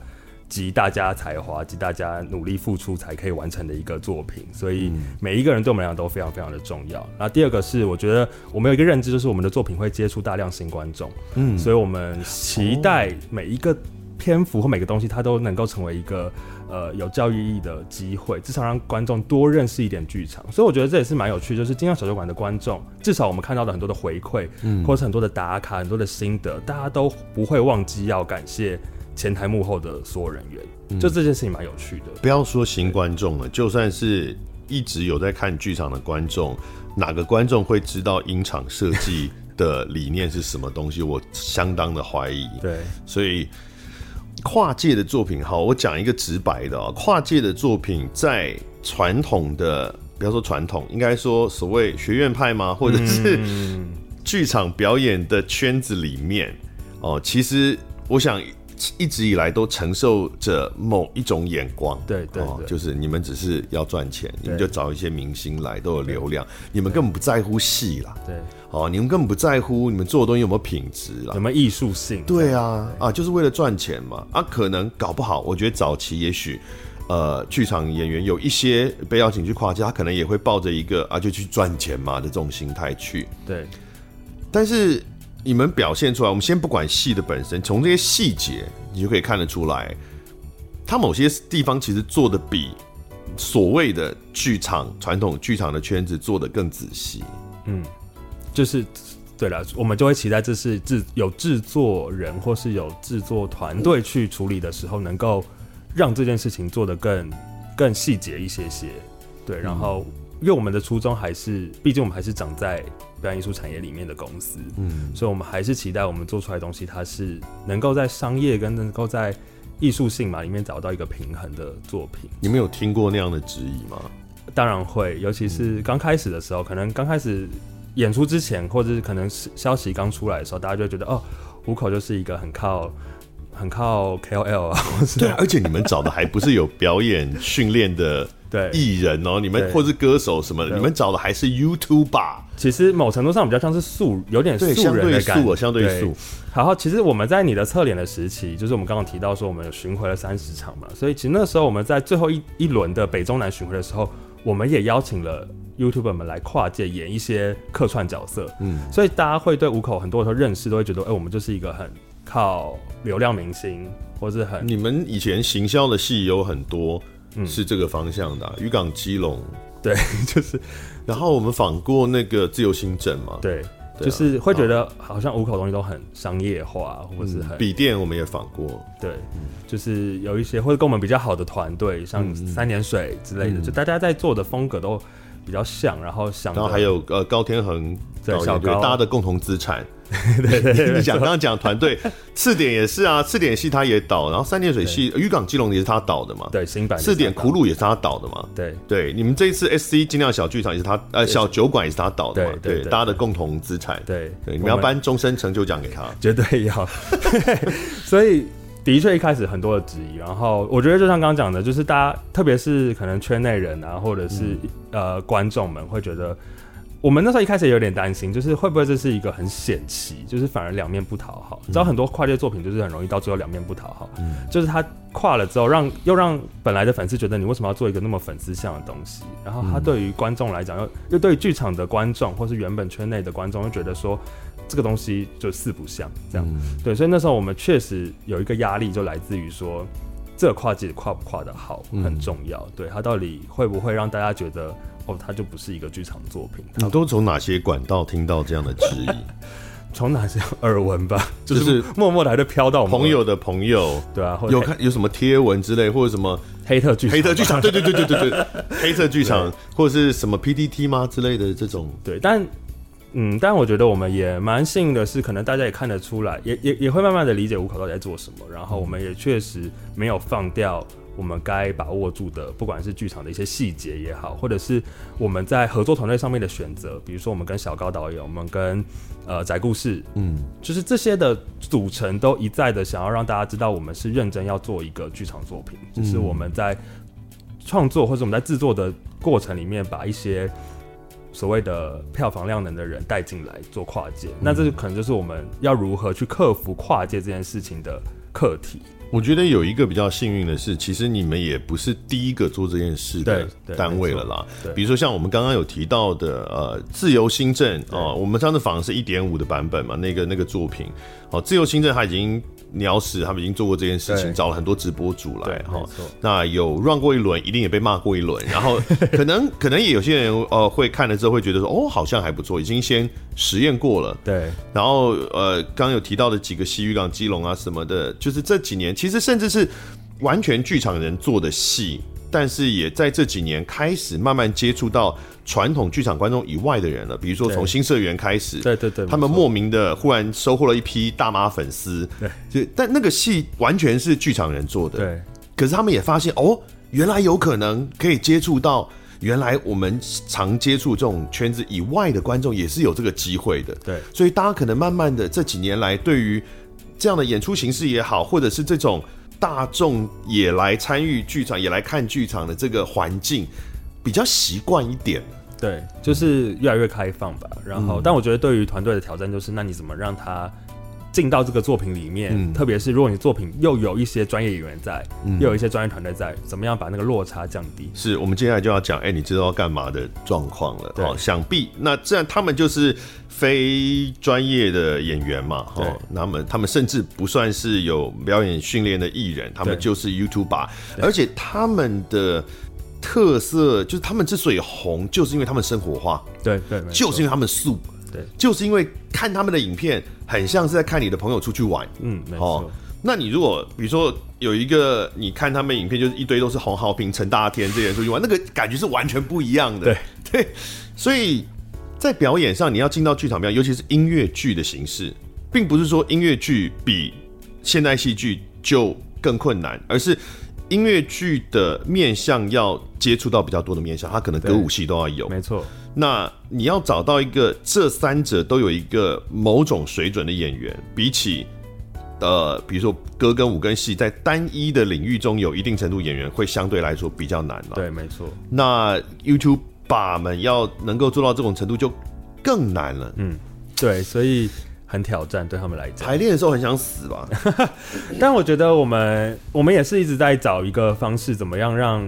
集大家才华、集大家努力付出才可以完成的一个作品，所以每一个人对我们来讲都非常非常的重要。然后第二个是，我觉得我们有一个认知，就是我们的作品会接触大量新观众，嗯，所以我们期待每一个篇幅或每个东西，它都能够成为一个。呃，有教育意义的机会，至少让观众多认识一点剧场，所以我觉得这也是蛮有趣。就是金像小酒馆的观众，至少我们看到的很多的回馈，嗯，或者是很多的打卡、很多的心得，大家都不会忘记要感谢前台幕后的所有人员。嗯、就这件事情蛮有趣的。不要说新观众了，就算是一直有在看剧场的观众，哪个观众会知道音场设计的理念是什么东西？我相当的怀疑。对，所以。跨界的作品，好，我讲一个直白的啊，跨界的作品在传统的，不要说传统，应该说所谓学院派吗？或者是剧场表演的圈子里面，哦，其实我想一直以来都承受着某一种眼光，对对，对，就是你们只是要赚钱，你们就找一些明星来都有流量，你们根本不在乎戏啦，对。哦，你们根本不在乎你们做的东西有没有品质啦，有没有艺术性？对啊，啊，就是为了赚钱嘛。啊，可能搞不好，我觉得早期也许，呃，剧场演员有一些被邀请去跨界，他可能也会抱着一个啊，就去赚钱嘛的这种心态去。对。但是你们表现出来，我们先不管戏的本身，从这些细节，你就可以看得出来，他某些地方其实做的比所谓的剧场传统剧场的圈子做的更仔细。嗯。就是，对了，我们就会期待这是制有制作人或是有制作团队去处理的时候，能够让这件事情做得更更细节一些些。对，然后因为我们的初衷还是，毕竟我们还是长在表演艺术产业里面的公司，嗯，所以我们还是期待我们做出来的东西，它是能够在商业跟能够在艺术性嘛里面找到一个平衡的作品。你们有听过那样的质疑吗？当然会，尤其是刚开始的时候，可能刚开始。演出之前，或者是可能是消息刚出来的时候，大家就会觉得哦，虎口就是一个很靠、很靠 KOL 啊。对，而且你们找的还不是有表演训练的 对艺人哦，你们或是歌手什么的，你们找的还是 YouTube 吧。其实某程度上比较像是素，有点素人的感觉，相对素。然后其实我们在你的侧脸的时期，就是我们刚刚提到说我们有巡回了三十场嘛，所以其实那时候我们在最后一一轮的北中南巡回的时候，我们也邀请了 YouTuber 们来跨界演一些客串角色。嗯，所以大家会对五口很多时候认识都会觉得，哎、欸，我们就是一个很靠流量明星，或是很你们以前行销的戏有很多是这个方向的、啊，渔、嗯、港基隆。对，就是，然后我们访过那个自由新政嘛，对，就是会觉得好像五口东西都很商业化，或是很笔电我们也访过，对，就是有一些或者跟我们比较好的团队，像三点水之类的，嗯、就大家在做的风格都比较像，然后想，然后还有呃高天恒，对，小高。大家的共同资产。对对对，你讲刚刚讲团队，次点也是啊，次点戏他也导，然后三点水戏渔港基隆也是他导的嘛，对，新版次点苦鲁也是他导的嘛，对。对，你们这一次 S C 尽量小剧场也是他，呃，小酒馆也是他导的嘛，对，大家的共同资产，对。对，你们要颁终身成就奖给他，绝对要，所以的确一开始很多的质疑，然后我觉得就像刚刚讲的，就是大家特别是可能圈内人啊，或者是呃观众们会觉得。我们那时候一开始也有点担心，就是会不会这是一个很险棋，就是反而两面不讨好。你知道很多跨界作品就是很容易到最后两面不讨好，嗯，就是他跨了之后让，又让本来的粉丝觉得你为什么要做一个那么粉丝向的东西，然后他对于观众来讲又又对于剧场的观众或是原本圈内的观众又觉得说这个东西就四不像这样，对，所以那时候我们确实有一个压力，就来自于说这个跨界跨不跨的好很重要，对，它到底会不会让大家觉得。哦，它就不是一个剧场作品。你都从哪些管道听到这样的质疑？从哪些耳闻吧，就是默默的还是飘到朋友的朋友，对啊，有看有什么贴文之类，或者什么黑特剧黑特剧场，对对对对对对，黑特剧场或者是什么 PDT 吗之类的这种？对，但嗯，但我觉得我们也蛮幸运的是，可能大家也看得出来，也也也会慢慢的理解五口到底在做什么，然后我们也确实没有放掉。我们该把握住的，不管是剧场的一些细节也好，或者是我们在合作团队上面的选择，比如说我们跟小高导演，我们跟呃宅故事，嗯，就是这些的组成都一再的想要让大家知道，我们是认真要做一个剧场作品，就是我们在创作或者我们在制作的过程里面，把一些所谓的票房量能的人带进来做跨界，那这可能就是我们要如何去克服跨界这件事情的课题。我觉得有一个比较幸运的是，其实你们也不是第一个做这件事的单位了啦。比如说像我们刚刚有提到的，呃，自由新镇哦，我们上次访的是一点五的版本嘛，那个那个作品，哦，自由新政它已经。鸟屎，他们已经做过这件事情，找了很多直播主来哈。那有 run 过一轮，一定也被骂过一轮。然后 可能可能也有些人呃会看了之后会觉得说，哦，好像还不错，已经先实验过了。对。然后呃，刚刚有提到的几个西渔港基隆啊什么的，就是这几年其实甚至是完全剧场人做的戏。但是也在这几年开始慢慢接触到传统剧场观众以外的人了，比如说从新社员开始，对对对，他们莫名的忽然收获了一批大妈粉丝，对，就但那个戏完全是剧场人做的，对，可是他们也发现哦，原来有可能可以接触到原来我们常接触这种圈子以外的观众，也是有这个机会的，对，所以大家可能慢慢的这几年来，对于这样的演出形式也好，或者是这种。大众也来参与剧场，也来看剧场的这个环境比较习惯一点，对，就是越来越开放吧。然后，嗯、但我觉得对于团队的挑战就是，那你怎么让他进到这个作品里面？嗯、特别是如果你作品又有一些专业演员在，嗯、又有一些专业团队在，怎么样把那个落差降低？是我们接下来就要讲，哎、欸，你知道要干嘛的状况了？对，想必那这样他们就是非专业的演员嘛，哈，他们他们甚至不算是有表演训练的艺人，他们就是 YouTuber，而且他们的特色就是他们之所以红，就是因为他们生活化，对对，就是因为他们素。对，就是因为看他们的影片，很像是在看你的朋友出去玩。嗯，没错。哦，那你如果比如说有一个，你看他们影片，就是一堆都是洪浩平、陈大天这些人出去玩，那个感觉是完全不一样的。对 对，所以在表演上，你要进到剧场表演，尤其是音乐剧的形式，并不是说音乐剧比现代戏剧就更困难，而是音乐剧的面向要接触到比较多的面向，它可能歌舞戏都要有。没错。那你要找到一个这三者都有一个某种水准的演员，比起呃，比如说歌跟舞跟戏，在单一的领域中有一定程度演员会相对来说比较难了。对，没错。那 YouTube 把们要能够做到这种程度就更难了。嗯，对，所以很挑战对他们来讲。排练的时候很想死吧？但我觉得我们我们也是一直在找一个方式，怎么样让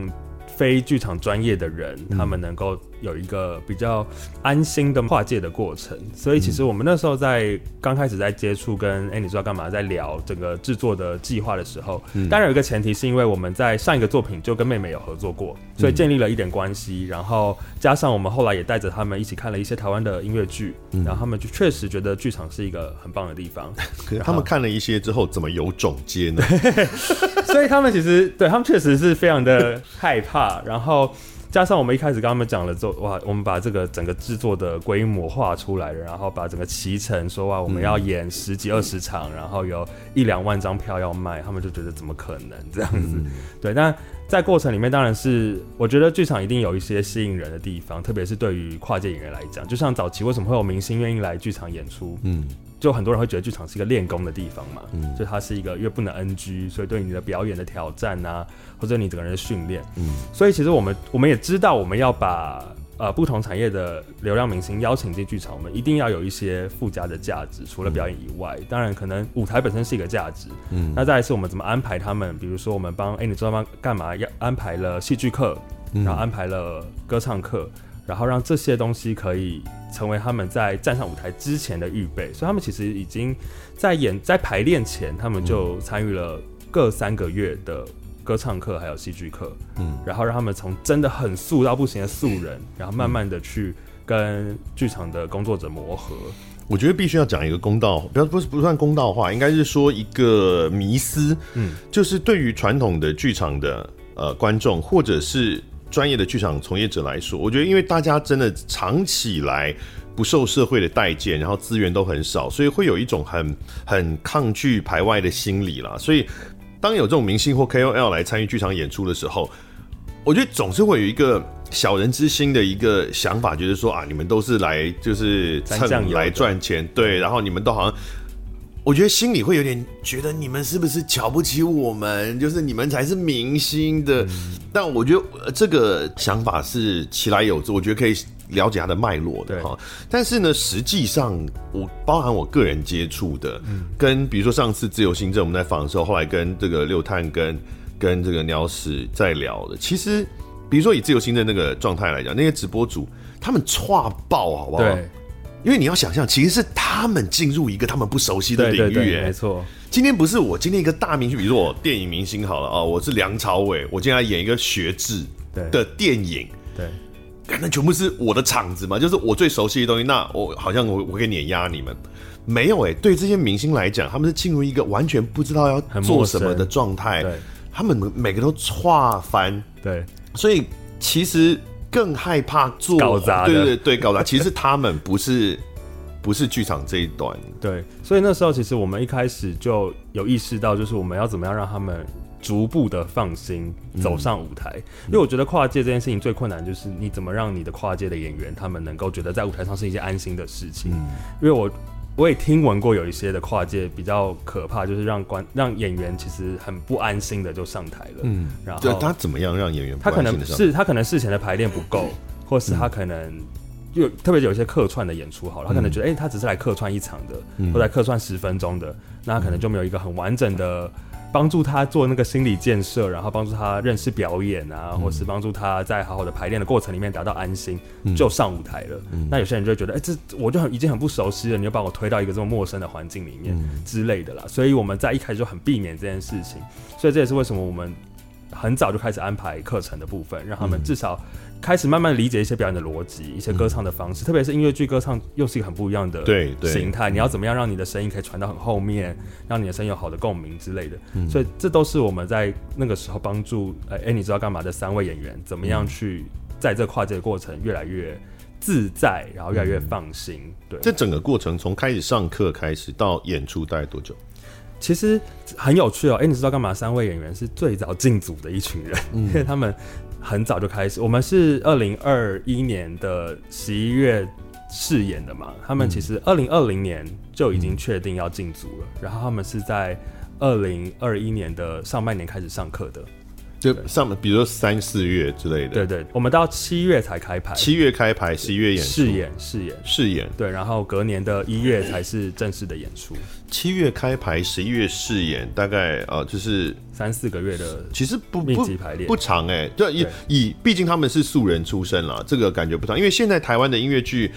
非剧场专业的人，嗯、他们能够。有一个比较安心的跨界的过程，所以其实我们那时候在刚开始在接触跟哎、欸，你知道干嘛，在聊整个制作的计划的时候，嗯、当然有一个前提是因为我们在上一个作品就跟妹妹有合作过，所以建立了一点关系，然后加上我们后来也带着他们一起看了一些台湾的音乐剧，然后他们就确实觉得剧场是一个很棒的地方。可是他们看了一些之后，怎么有种接呢？所以他们其实对他们确实是非常的害怕，然后。加上我们一开始跟他们讲了之后，哇，我们把这个整个制作的规模画出来了，然后把整个骑程说哇，我们要演十几二十场，然后有一两万张票要卖，他们就觉得怎么可能这样子？对，但在过程里面，当然是我觉得剧场一定有一些吸引人的地方，特别是对于跨界演员来讲，就像早期为什么会有明星愿意来剧场演出，嗯。就很多人会觉得剧场是一个练功的地方嘛，嗯，就它是一个因为不能 NG，所以对你的表演的挑战啊，或者你整个人的训练，嗯，所以其实我们我们也知道，我们要把呃不同产业的流量明星邀请进剧场，我们一定要有一些附加的价值，除了表演以外，嗯、当然可能舞台本身是一个价值，嗯，那再来是我们怎么安排他们，比如说我们帮哎、欸、你知道吗？干嘛要安排了戏剧课，然后安排了歌唱课。然后让这些东西可以成为他们在站上舞台之前的预备，所以他们其实已经在演在排练前，他们就参与了各三个月的歌唱课还有戏剧课，嗯，然后让他们从真的很素到不行的素人，然后慢慢的去跟剧场的工作者磨合。我觉得必须要讲一个公道，不要不是不算公道话，应该是说一个迷思，嗯，就是对于传统的剧场的呃观众或者是。专业的剧场从业者来说，我觉得因为大家真的长期以来不受社会的待见，然后资源都很少，所以会有一种很很抗拒排外的心理啦。所以当有这种明星或 KOL 来参与剧场演出的时候，我觉得总是会有一个小人之心的一个想法，就是说啊，你们都是来就是蹭来赚钱，对，然后你们都好像。我觉得心里会有点觉得你们是不是瞧不起我们？就是你们才是明星的。嗯、但我觉得这个想法是其来有之，我觉得可以了解它的脉络的哈。但是呢，实际上我包含我个人接触的，嗯、跟比如说上次自由行政我们在访的时候，后来跟这个六探跟跟这个鸟屎在聊的，其实比如说以自由行政那个状态来讲，那些直播主他们差爆好不好？对。因为你要想象，其实是他们进入一个他们不熟悉的领域，没错。今天不是我，今天一个大明星，比如说我电影明星好了啊，我是梁朝伟，我今天来演一个学制的电影，对，对，那全部是我的场子嘛，就是我最熟悉的东西。那我好像我我可以碾压你们，没有哎，欸，对这些明星来讲，他们是进入一个完全不知道要做什么的状态，对，他们每个都跨翻，对，所以其实。更害怕做搞砸，对对对，搞砸。其实他们不是 不是剧场这一端，对。所以那时候其实我们一开始就有意识到，就是我们要怎么样让他们逐步的放心走上舞台。嗯、因为我觉得跨界这件事情最困难，就是你怎么让你的跨界的演员他们能够觉得在舞台上是一件安心的事情。嗯、因为我。我也听闻过有一些的跨界比较可怕，就是让观让演员其实很不安心的就上台了。嗯，然后他怎么样让演员不安心？他可能是他可能事前的排练不够，或是他可能就特别有一些客串的演出好了，他可能觉得哎、欸，他只是来客串一场的，或者来客串十分钟的，那他可能就没有一个很完整的。帮助他做那个心理建设，然后帮助他认识表演啊，嗯、或是帮助他在好好的排练的过程里面达到安心，嗯、就上舞台了。嗯、那有些人就会觉得，哎、欸，这我就很已经很不熟悉了，你就把我推到一个这么陌生的环境里面之类的啦。嗯、所以我们在一开始就很避免这件事情，所以这也是为什么我们很早就开始安排课程的部分，让他们至少。开始慢慢理解一些表演的逻辑，一些歌唱的方式，嗯、特别是音乐剧歌唱又是一个很不一样的对形态。你要怎么样让你的声音可以传到很后面，让你的声音有好的共鸣之类的。嗯、所以这都是我们在那个时候帮助哎、欸，你知道干嘛的三位演员怎么样去在这跨界的过程越来越自在，然后越来越放心。嗯、对，这整个过程从开始上课开始到演出大概多久？其实很有趣哦。哎、欸，你知道干嘛？三位演员是最早进组的一群人，嗯、因为他们。很早就开始，我们是二零二一年的十一月试演的嘛，他们其实二零二零年就已经确定要进组了，然后他们是在二零二一年的上半年开始上课的。就上面，比如说三四月之类的。对对，我们到七月才开排。七月开排，十一月演出。试演，试演，试演。对，然后隔年的一月才是正式的演出。七月开排，十一月试演，大概呃就是三四个月的，其实不密集排练不长哎、欸。就以以，毕竟他们是素人出身啦，这个感觉不长。因为现在台湾的音乐剧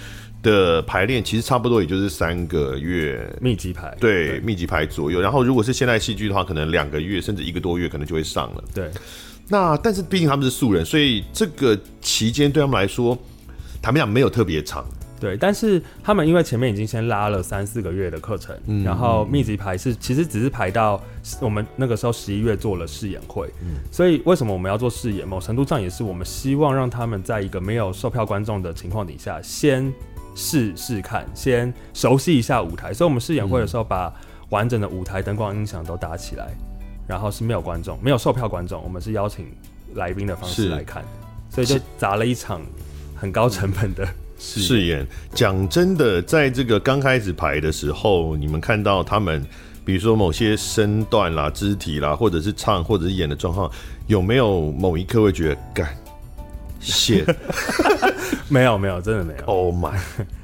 的排练其实差不多也就是三个月密集排，对，对密集排左右。然后如果是现代戏剧的话，可能两个月甚至一个多月可能就会上了。对。那但是毕竟他们是素人，所以这个期间对他们来说，坦白讲没有特别长。对，但是他们因为前面已经先拉了三四个月的课程，嗯，然后密集排是其实只是排到我们那个时候十一月做了试演会，嗯，所以为什么我们要做试演？某程度上也是我们希望让他们在一个没有售票观众的情况底下，先试试看，先熟悉一下舞台。所以我们试演会的时候，把完整的舞台灯光音响都搭起来。然后是没有观众，没有售票观众，我们是邀请来宾的方式来看，所以就砸了一场很高成本的试演。讲真的，在这个刚开始排的时候，你们看到他们，比如说某些身段啦、肢体啦，或者是唱或者是演的状况，有没有某一刻会觉得干，shit？没有没有，真的没有。Oh my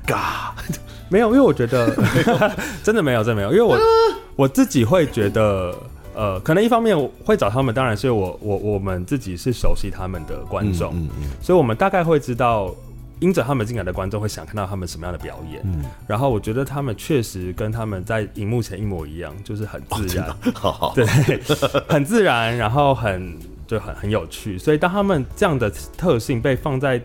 god！没有，因为我觉得 真的没有，真的没有，因为我我自己会觉得。呃，可能一方面我会找他们，当然是我我我们自己是熟悉他们的观众，嗯嗯嗯，所以我们大概会知道，因着他们进来的观众会想看到他们什么样的表演。嗯，然后我觉得他们确实跟他们在荧幕前一模一样，就是很自然，哦、对，很自然，然后很就很很有趣。所以当他们这样的特性被放在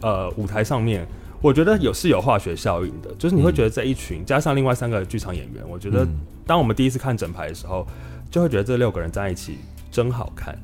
呃舞台上面，我觉得有是有化学效应的，就是你会觉得这一群、嗯、加上另外三个剧场演员，我觉得当我们第一次看整排的时候。就会觉得这六个人在一起真好看。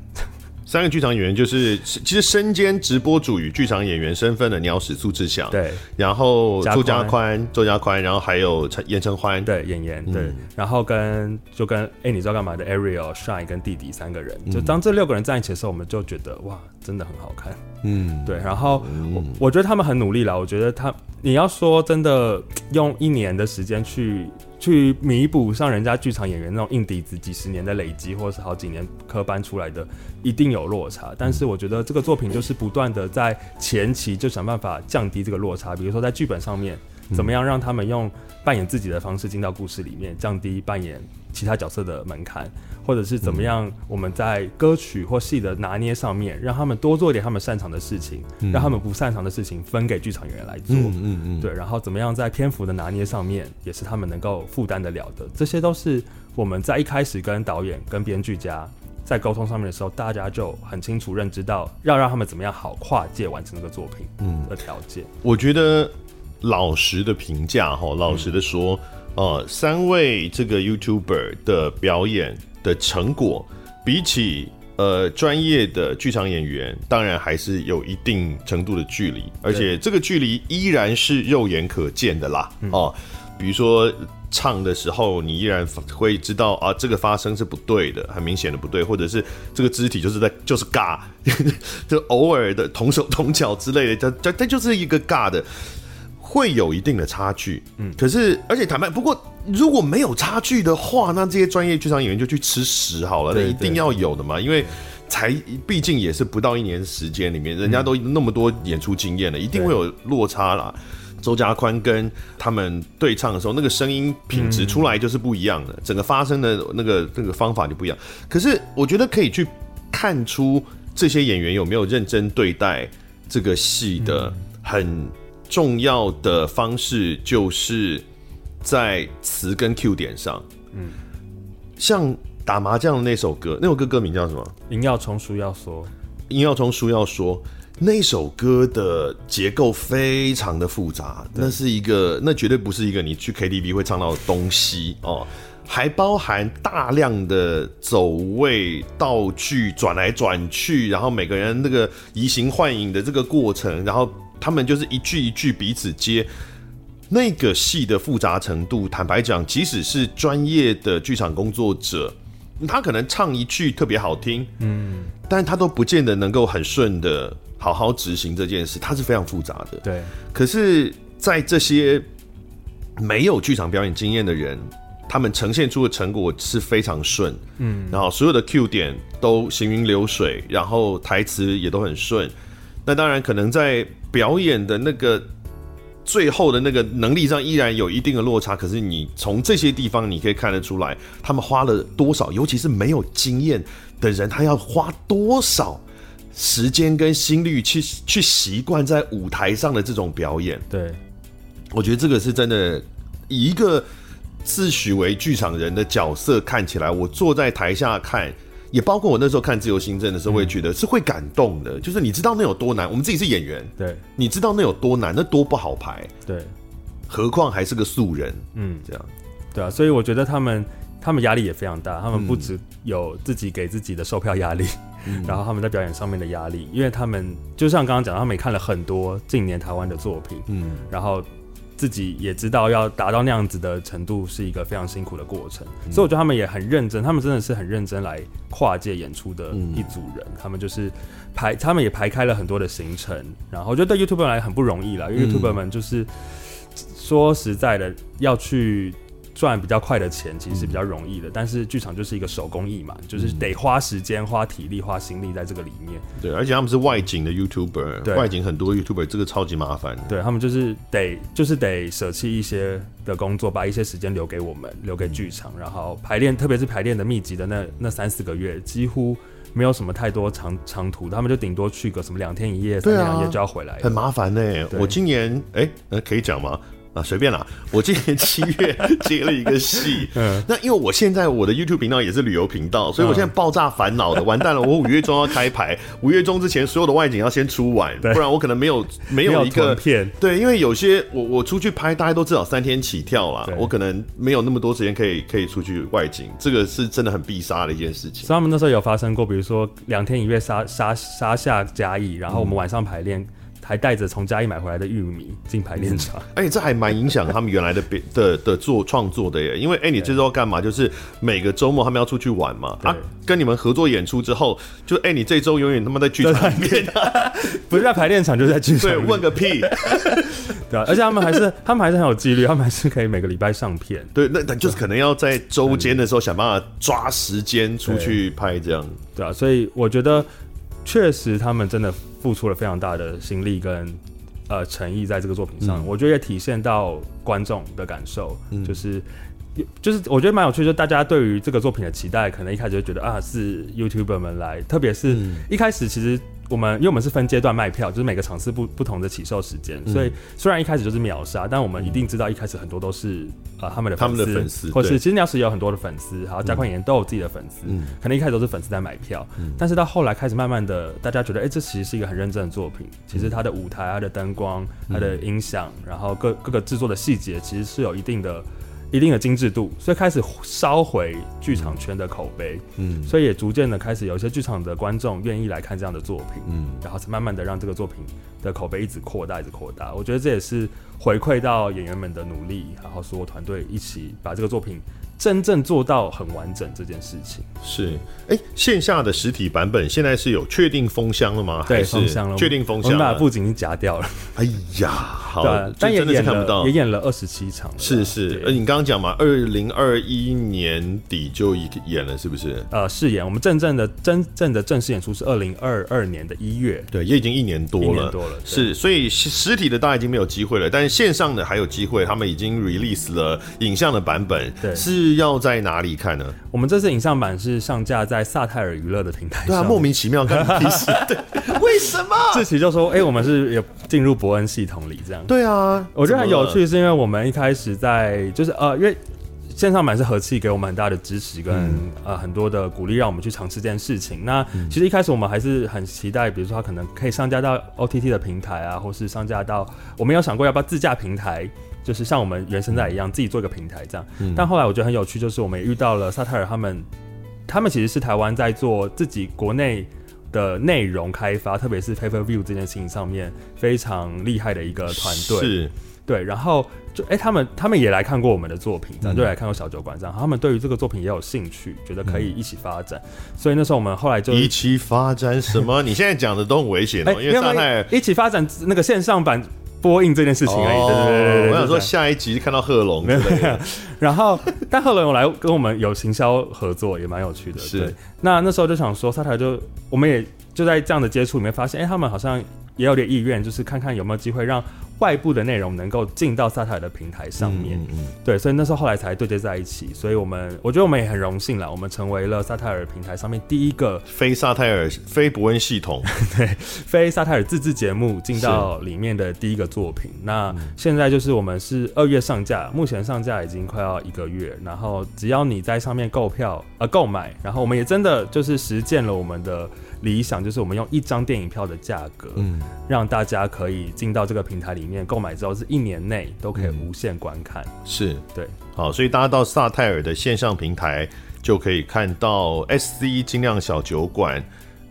三个剧场演员就是，其实身兼直播主与剧场演员身份的鸟屎苏志祥，对，然后周家宽，周家宽，然后还有陈严承欢，对，演员，对，嗯、然后跟就跟哎，你知道干嘛的？Ariel、Shine 跟弟弟三个人，就当这六个人在一起的时候，我们就觉得哇，真的很好看，嗯，对。然后我我觉得他们很努力了，我觉得他，你要说真的用一年的时间去。去弥补上人家剧场演员那种硬底子，几十年的累积，或者是好几年科班出来的，一定有落差。但是我觉得这个作品就是不断的在前期就想办法降低这个落差，比如说在剧本上面，怎么样让他们用扮演自己的方式进到故事里面，降低扮演其他角色的门槛。或者是怎么样？我们在歌曲或戏的拿捏上面，让他们多做一点他们擅长的事情，嗯、让他们不擅长的事情分给剧场演员来做。嗯嗯，嗯对。然后怎么样在篇幅的拿捏上面，也是他们能够负担得了的。这些都是我们在一开始跟导演、跟编剧家在沟通上面的时候，大家就很清楚认知到要让他们怎么样好跨界完成这个作品的条件。嗯、我觉得老实的评价哈，老实的说，嗯、呃，三位这个 YouTuber 的表演。的成果比起呃专业的剧场演员，当然还是有一定程度的距离，而且这个距离依然是肉眼可见的啦。哦，比如说唱的时候，你依然会知道啊，这个发声是不对的，很明显的不对，或者是这个肢体就是在就是尬，就偶尔的同手同脚之类的，它它它就是一个尬的。会有一定的差距，嗯，可是而且坦白，不过如果没有差距的话，那这些专业剧场演员就去吃屎好了，那一定要有的嘛，因为才毕竟也是不到一年时间里面，人家都那么多演出经验了，一定会有落差啦。周家宽跟他们对唱的时候，那个声音品质出来就是不一样的，整个发声的那个那个方法就不一样。可是我觉得可以去看出这些演员有没有认真对待这个戏的很。重要的方式就是在词跟 Q 点上，嗯，像打麻将的那首歌，那首歌歌名叫什么？赢要冲，书要说，赢要冲，书要说。那首歌的结构非常的复杂，那是一个，那绝对不是一个你去 KTV 会唱到的东西哦，还包含大量的走位、道具转来转去，然后每个人那个移形换影的这个过程，然后。他们就是一句一句彼此接，那个戏的复杂程度，坦白讲，即使是专业的剧场工作者，他可能唱一句特别好听，嗯，但他都不见得能够很顺的好好执行这件事，它是非常复杂的。对，可是，在这些没有剧场表演经验的人，他们呈现出的成果是非常顺，嗯，然后所有的 Q 点都行云流水，然后台词也都很顺。那当然，可能在表演的那个最后的那个能力上，依然有一定的落差。可是你从这些地方，你可以看得出来，他们花了多少，尤其是没有经验的人，他要花多少时间跟心率去去习惯在舞台上的这种表演。对，我觉得这个是真的，以一个自诩为剧场人的角色看起来，我坐在台下看。也包括我那时候看《自由新政》的时候，我也觉得是会感动的。就是你知道那有多难，我们自己是演员，对，你知道那有多难，那多不好排，对，何况还是个素人，嗯，这样，对啊，所以我觉得他们他们压力也非常大，他们不只有自己给自己的售票压力，嗯，然后他们在表演上面的压力，因为他们就像刚刚讲，他们也看了很多近年台湾的作品，嗯，然后。自己也知道要达到那样子的程度是一个非常辛苦的过程，嗯、所以我觉得他们也很认真，他们真的是很认真来跨界演出的一组人。嗯、他们就是排，他们也排开了很多的行程，然后我觉得对 YouTuber 来很不容易啦，因为 YouTuber 们就是说实在的要去。赚比较快的钱其实是比较容易的，嗯、但是剧场就是一个手工艺嘛，就是得花时间、花体力、花心力在这个里面。对，而且他们是外景的 YouTuber，对外景很多 YouTuber，这个超级麻烦。对，他们就是得就是得舍弃一些的工作，把一些时间留给我们，留给剧场，然后排练，特别是排练的密集的那那三四个月，几乎没有什么太多长长途，他们就顶多去个什么两天一夜、三天两夜就要回来，很麻烦呢、欸。我今年哎，可以讲吗？啊，随便啦！我今年七月 接了一个戏，嗯，那因为我现在我的 YouTube 频道也是旅游频道，所以我现在爆炸烦恼的，完蛋了！我五月中要开排，五月中之前所有的外景要先出完，不然我可能没有没有一个片。对，因为有些我我出去拍，大家都至少三天起跳啦，我可能没有那么多时间可以可以出去外景，这个是真的很必杀的一件事情。所以他们那时候有发生过，比如说两天一夜杀杀杀下甲乙，然后我们晚上排练。还带着从嘉义买回来的玉米进排练场，哎、欸，这还蛮影响他们原来的的的做创作的耶。因为哎、欸，你这周要干嘛？就是每个周末他们要出去玩嘛。啊，跟你们合作演出之后，就哎、欸，你这周永远他妈在剧场里面，不是在排练场，就是在剧场。对，问个屁。对啊，而且他们还是他们还是很有纪律，他们还是可以每个礼拜上片。对，那那就是可能要在周间的时候想办法抓时间出去拍这样对。对啊，所以我觉得。确实，他们真的付出了非常大的心力跟呃诚意在这个作品上，嗯、我觉得也体现到观众的感受，嗯、就是就是我觉得蛮有趣，就是大家对于这个作品的期待，可能一开始就觉得啊是 YouTuber 们来，特别是一开始其实。我们因为我们是分阶段卖票，就是每个场次不不同的起售时间，嗯、所以虽然一开始就是秒杀，但我们一定知道一开始很多都是呃他们的粉丝，他们的粉丝，或是其实鸟屎也有很多的粉丝，还有加宽演员都有自己的粉丝，嗯、可能一开始都是粉丝在买票，嗯、但是到后来开始慢慢的，大家觉得哎、欸，这其实是一个很认真的作品，其实它的舞台、它的灯光、它的音响，然后各各个制作的细节，其实是有一定的。一定的精致度，所以开始烧回剧场圈的口碑，嗯，所以也逐渐的开始有一些剧场的观众愿意来看这样的作品，嗯，然后才慢慢的让这个作品的口碑一直扩大，一直扩大。我觉得这也是回馈到演员们的努力，然后所有团队一起把这个作品。真正做到很完整这件事情是，哎、欸，线下的实体版本现在是有确定封箱了吗？对，封箱了，确定封箱，我们把布景已经夹掉了。哎呀，好，对但也演了，也演了二十七场。是是，呃，你刚刚讲嘛，二零二一年底就演了，是不是？呃，是演，我们真正的真正的正式演出是二零二二年的一月，对，也已经一年多了，一年多了。是，所以实体的大家已经没有机会了，但是线上的还有机会，他们已经 release 了影像的版本，对，是。是要在哪里看呢？我们这次影像版是上架在萨泰尔娱乐的平台上。对啊，莫名其妙，看屁事？对，为什么？志祺就说：“哎、欸，我们是也进入伯恩系统里，这样。”对啊，我觉得很有趣，是因为我们一开始在就是呃，因为线上版是和气给我们很大的支持跟、嗯、呃很多的鼓励，让我们去尝试这件事情。那其实一开始我们还是很期待，比如说它可能可以上架到 OTT 的平台啊，或是上架到我们有想过要不要自驾平台。就是像我们原生在一样，自己做一个平台这样。嗯、但后来我觉得很有趣，就是我们也遇到了萨泰尔他们，他们其实是台湾在做自己国内的内容开发，特别是 Pay Per View 这件事情上面非常厉害的一个团队。是，对。然后就哎、欸，他们他们也来看过我们的作品，这样就来看过小酒馆这样。他们对于这个作品也有兴趣，觉得可以一起发展。嗯、所以那时候我们后来就一起发展什么？你现在讲的都很危险哦，欸、因为萨泰尔一起发展那个线上版。播映这件事情而已。对对对对，我想说下一集看到贺龙，没有。然后，但贺龙有来跟我们有行销合作，也蛮有趣的。是。那那时候就想说，萨泰尔就我们也就在这样的接触里面发现，哎，他们好像也有点意愿，就是看看有没有机会让。外部的内容能够进到萨泰尔的平台上面，嗯嗯、对，所以那时候后来才对接在一起。所以我们我觉得我们也很荣幸了，我们成为了萨泰尔平台上面第一个非萨泰尔非伯恩系统 对非萨泰尔自制节目进到里面的第一个作品。那现在就是我们是二月上架，目前上架已经快要一个月。然后只要你在上面购票呃购买，然后我们也真的就是实践了我们的。理想就是我们用一张电影票的价格，嗯，让大家可以进到这个平台里面购买之后，是一年内都可以无限观看。嗯、是对，好，所以大家到萨泰尔的线上平台就可以看到 SC 精酿小酒馆。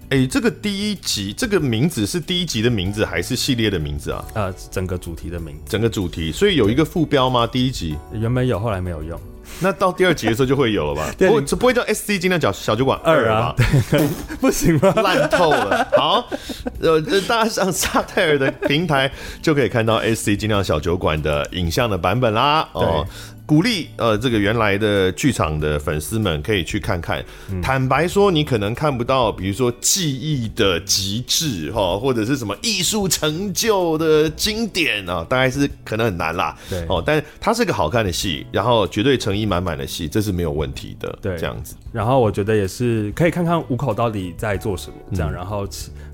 哎、欸，这个第一集这个名字是第一集的名字还是系列的名字啊？呃，整个主题的名字，整个主题，所以有一个副标吗？第一集原本有，后来没有用。那到第二集的时候就会有了吧？对不，这不会叫 S C 精酿小小酒馆二吧？不行吗？烂透了。好，呃，大家上沙泰尔的平台就可以看到 S C 精酿小酒馆的影像的版本啦。哦。鼓励呃，这个原来的剧场的粉丝们可以去看看。嗯、坦白说，你可能看不到，比如说技艺的极致哈，或者是什么艺术成就的经典啊，大概是可能很难啦。对哦，但它是个好看的戏，然后绝对诚意满满的戏，这是没有问题的。对，这样子。然后我觉得也是可以看看五口到底在做什么，这样，嗯、然后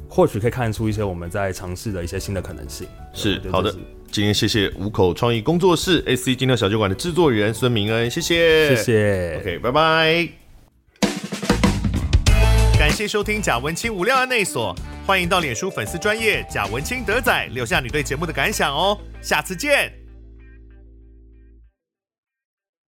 或许可以看出一些我们在尝试的一些新的可能性。是好的。今天谢谢五口创意工作室 SC 精酿小酒馆的制作人孙明恩，谢谢，谢谢，OK，拜拜。感谢收听贾文清无料案内所，欢迎到脸书粉丝专业贾文清德仔留下你对节目的感想哦，下次见。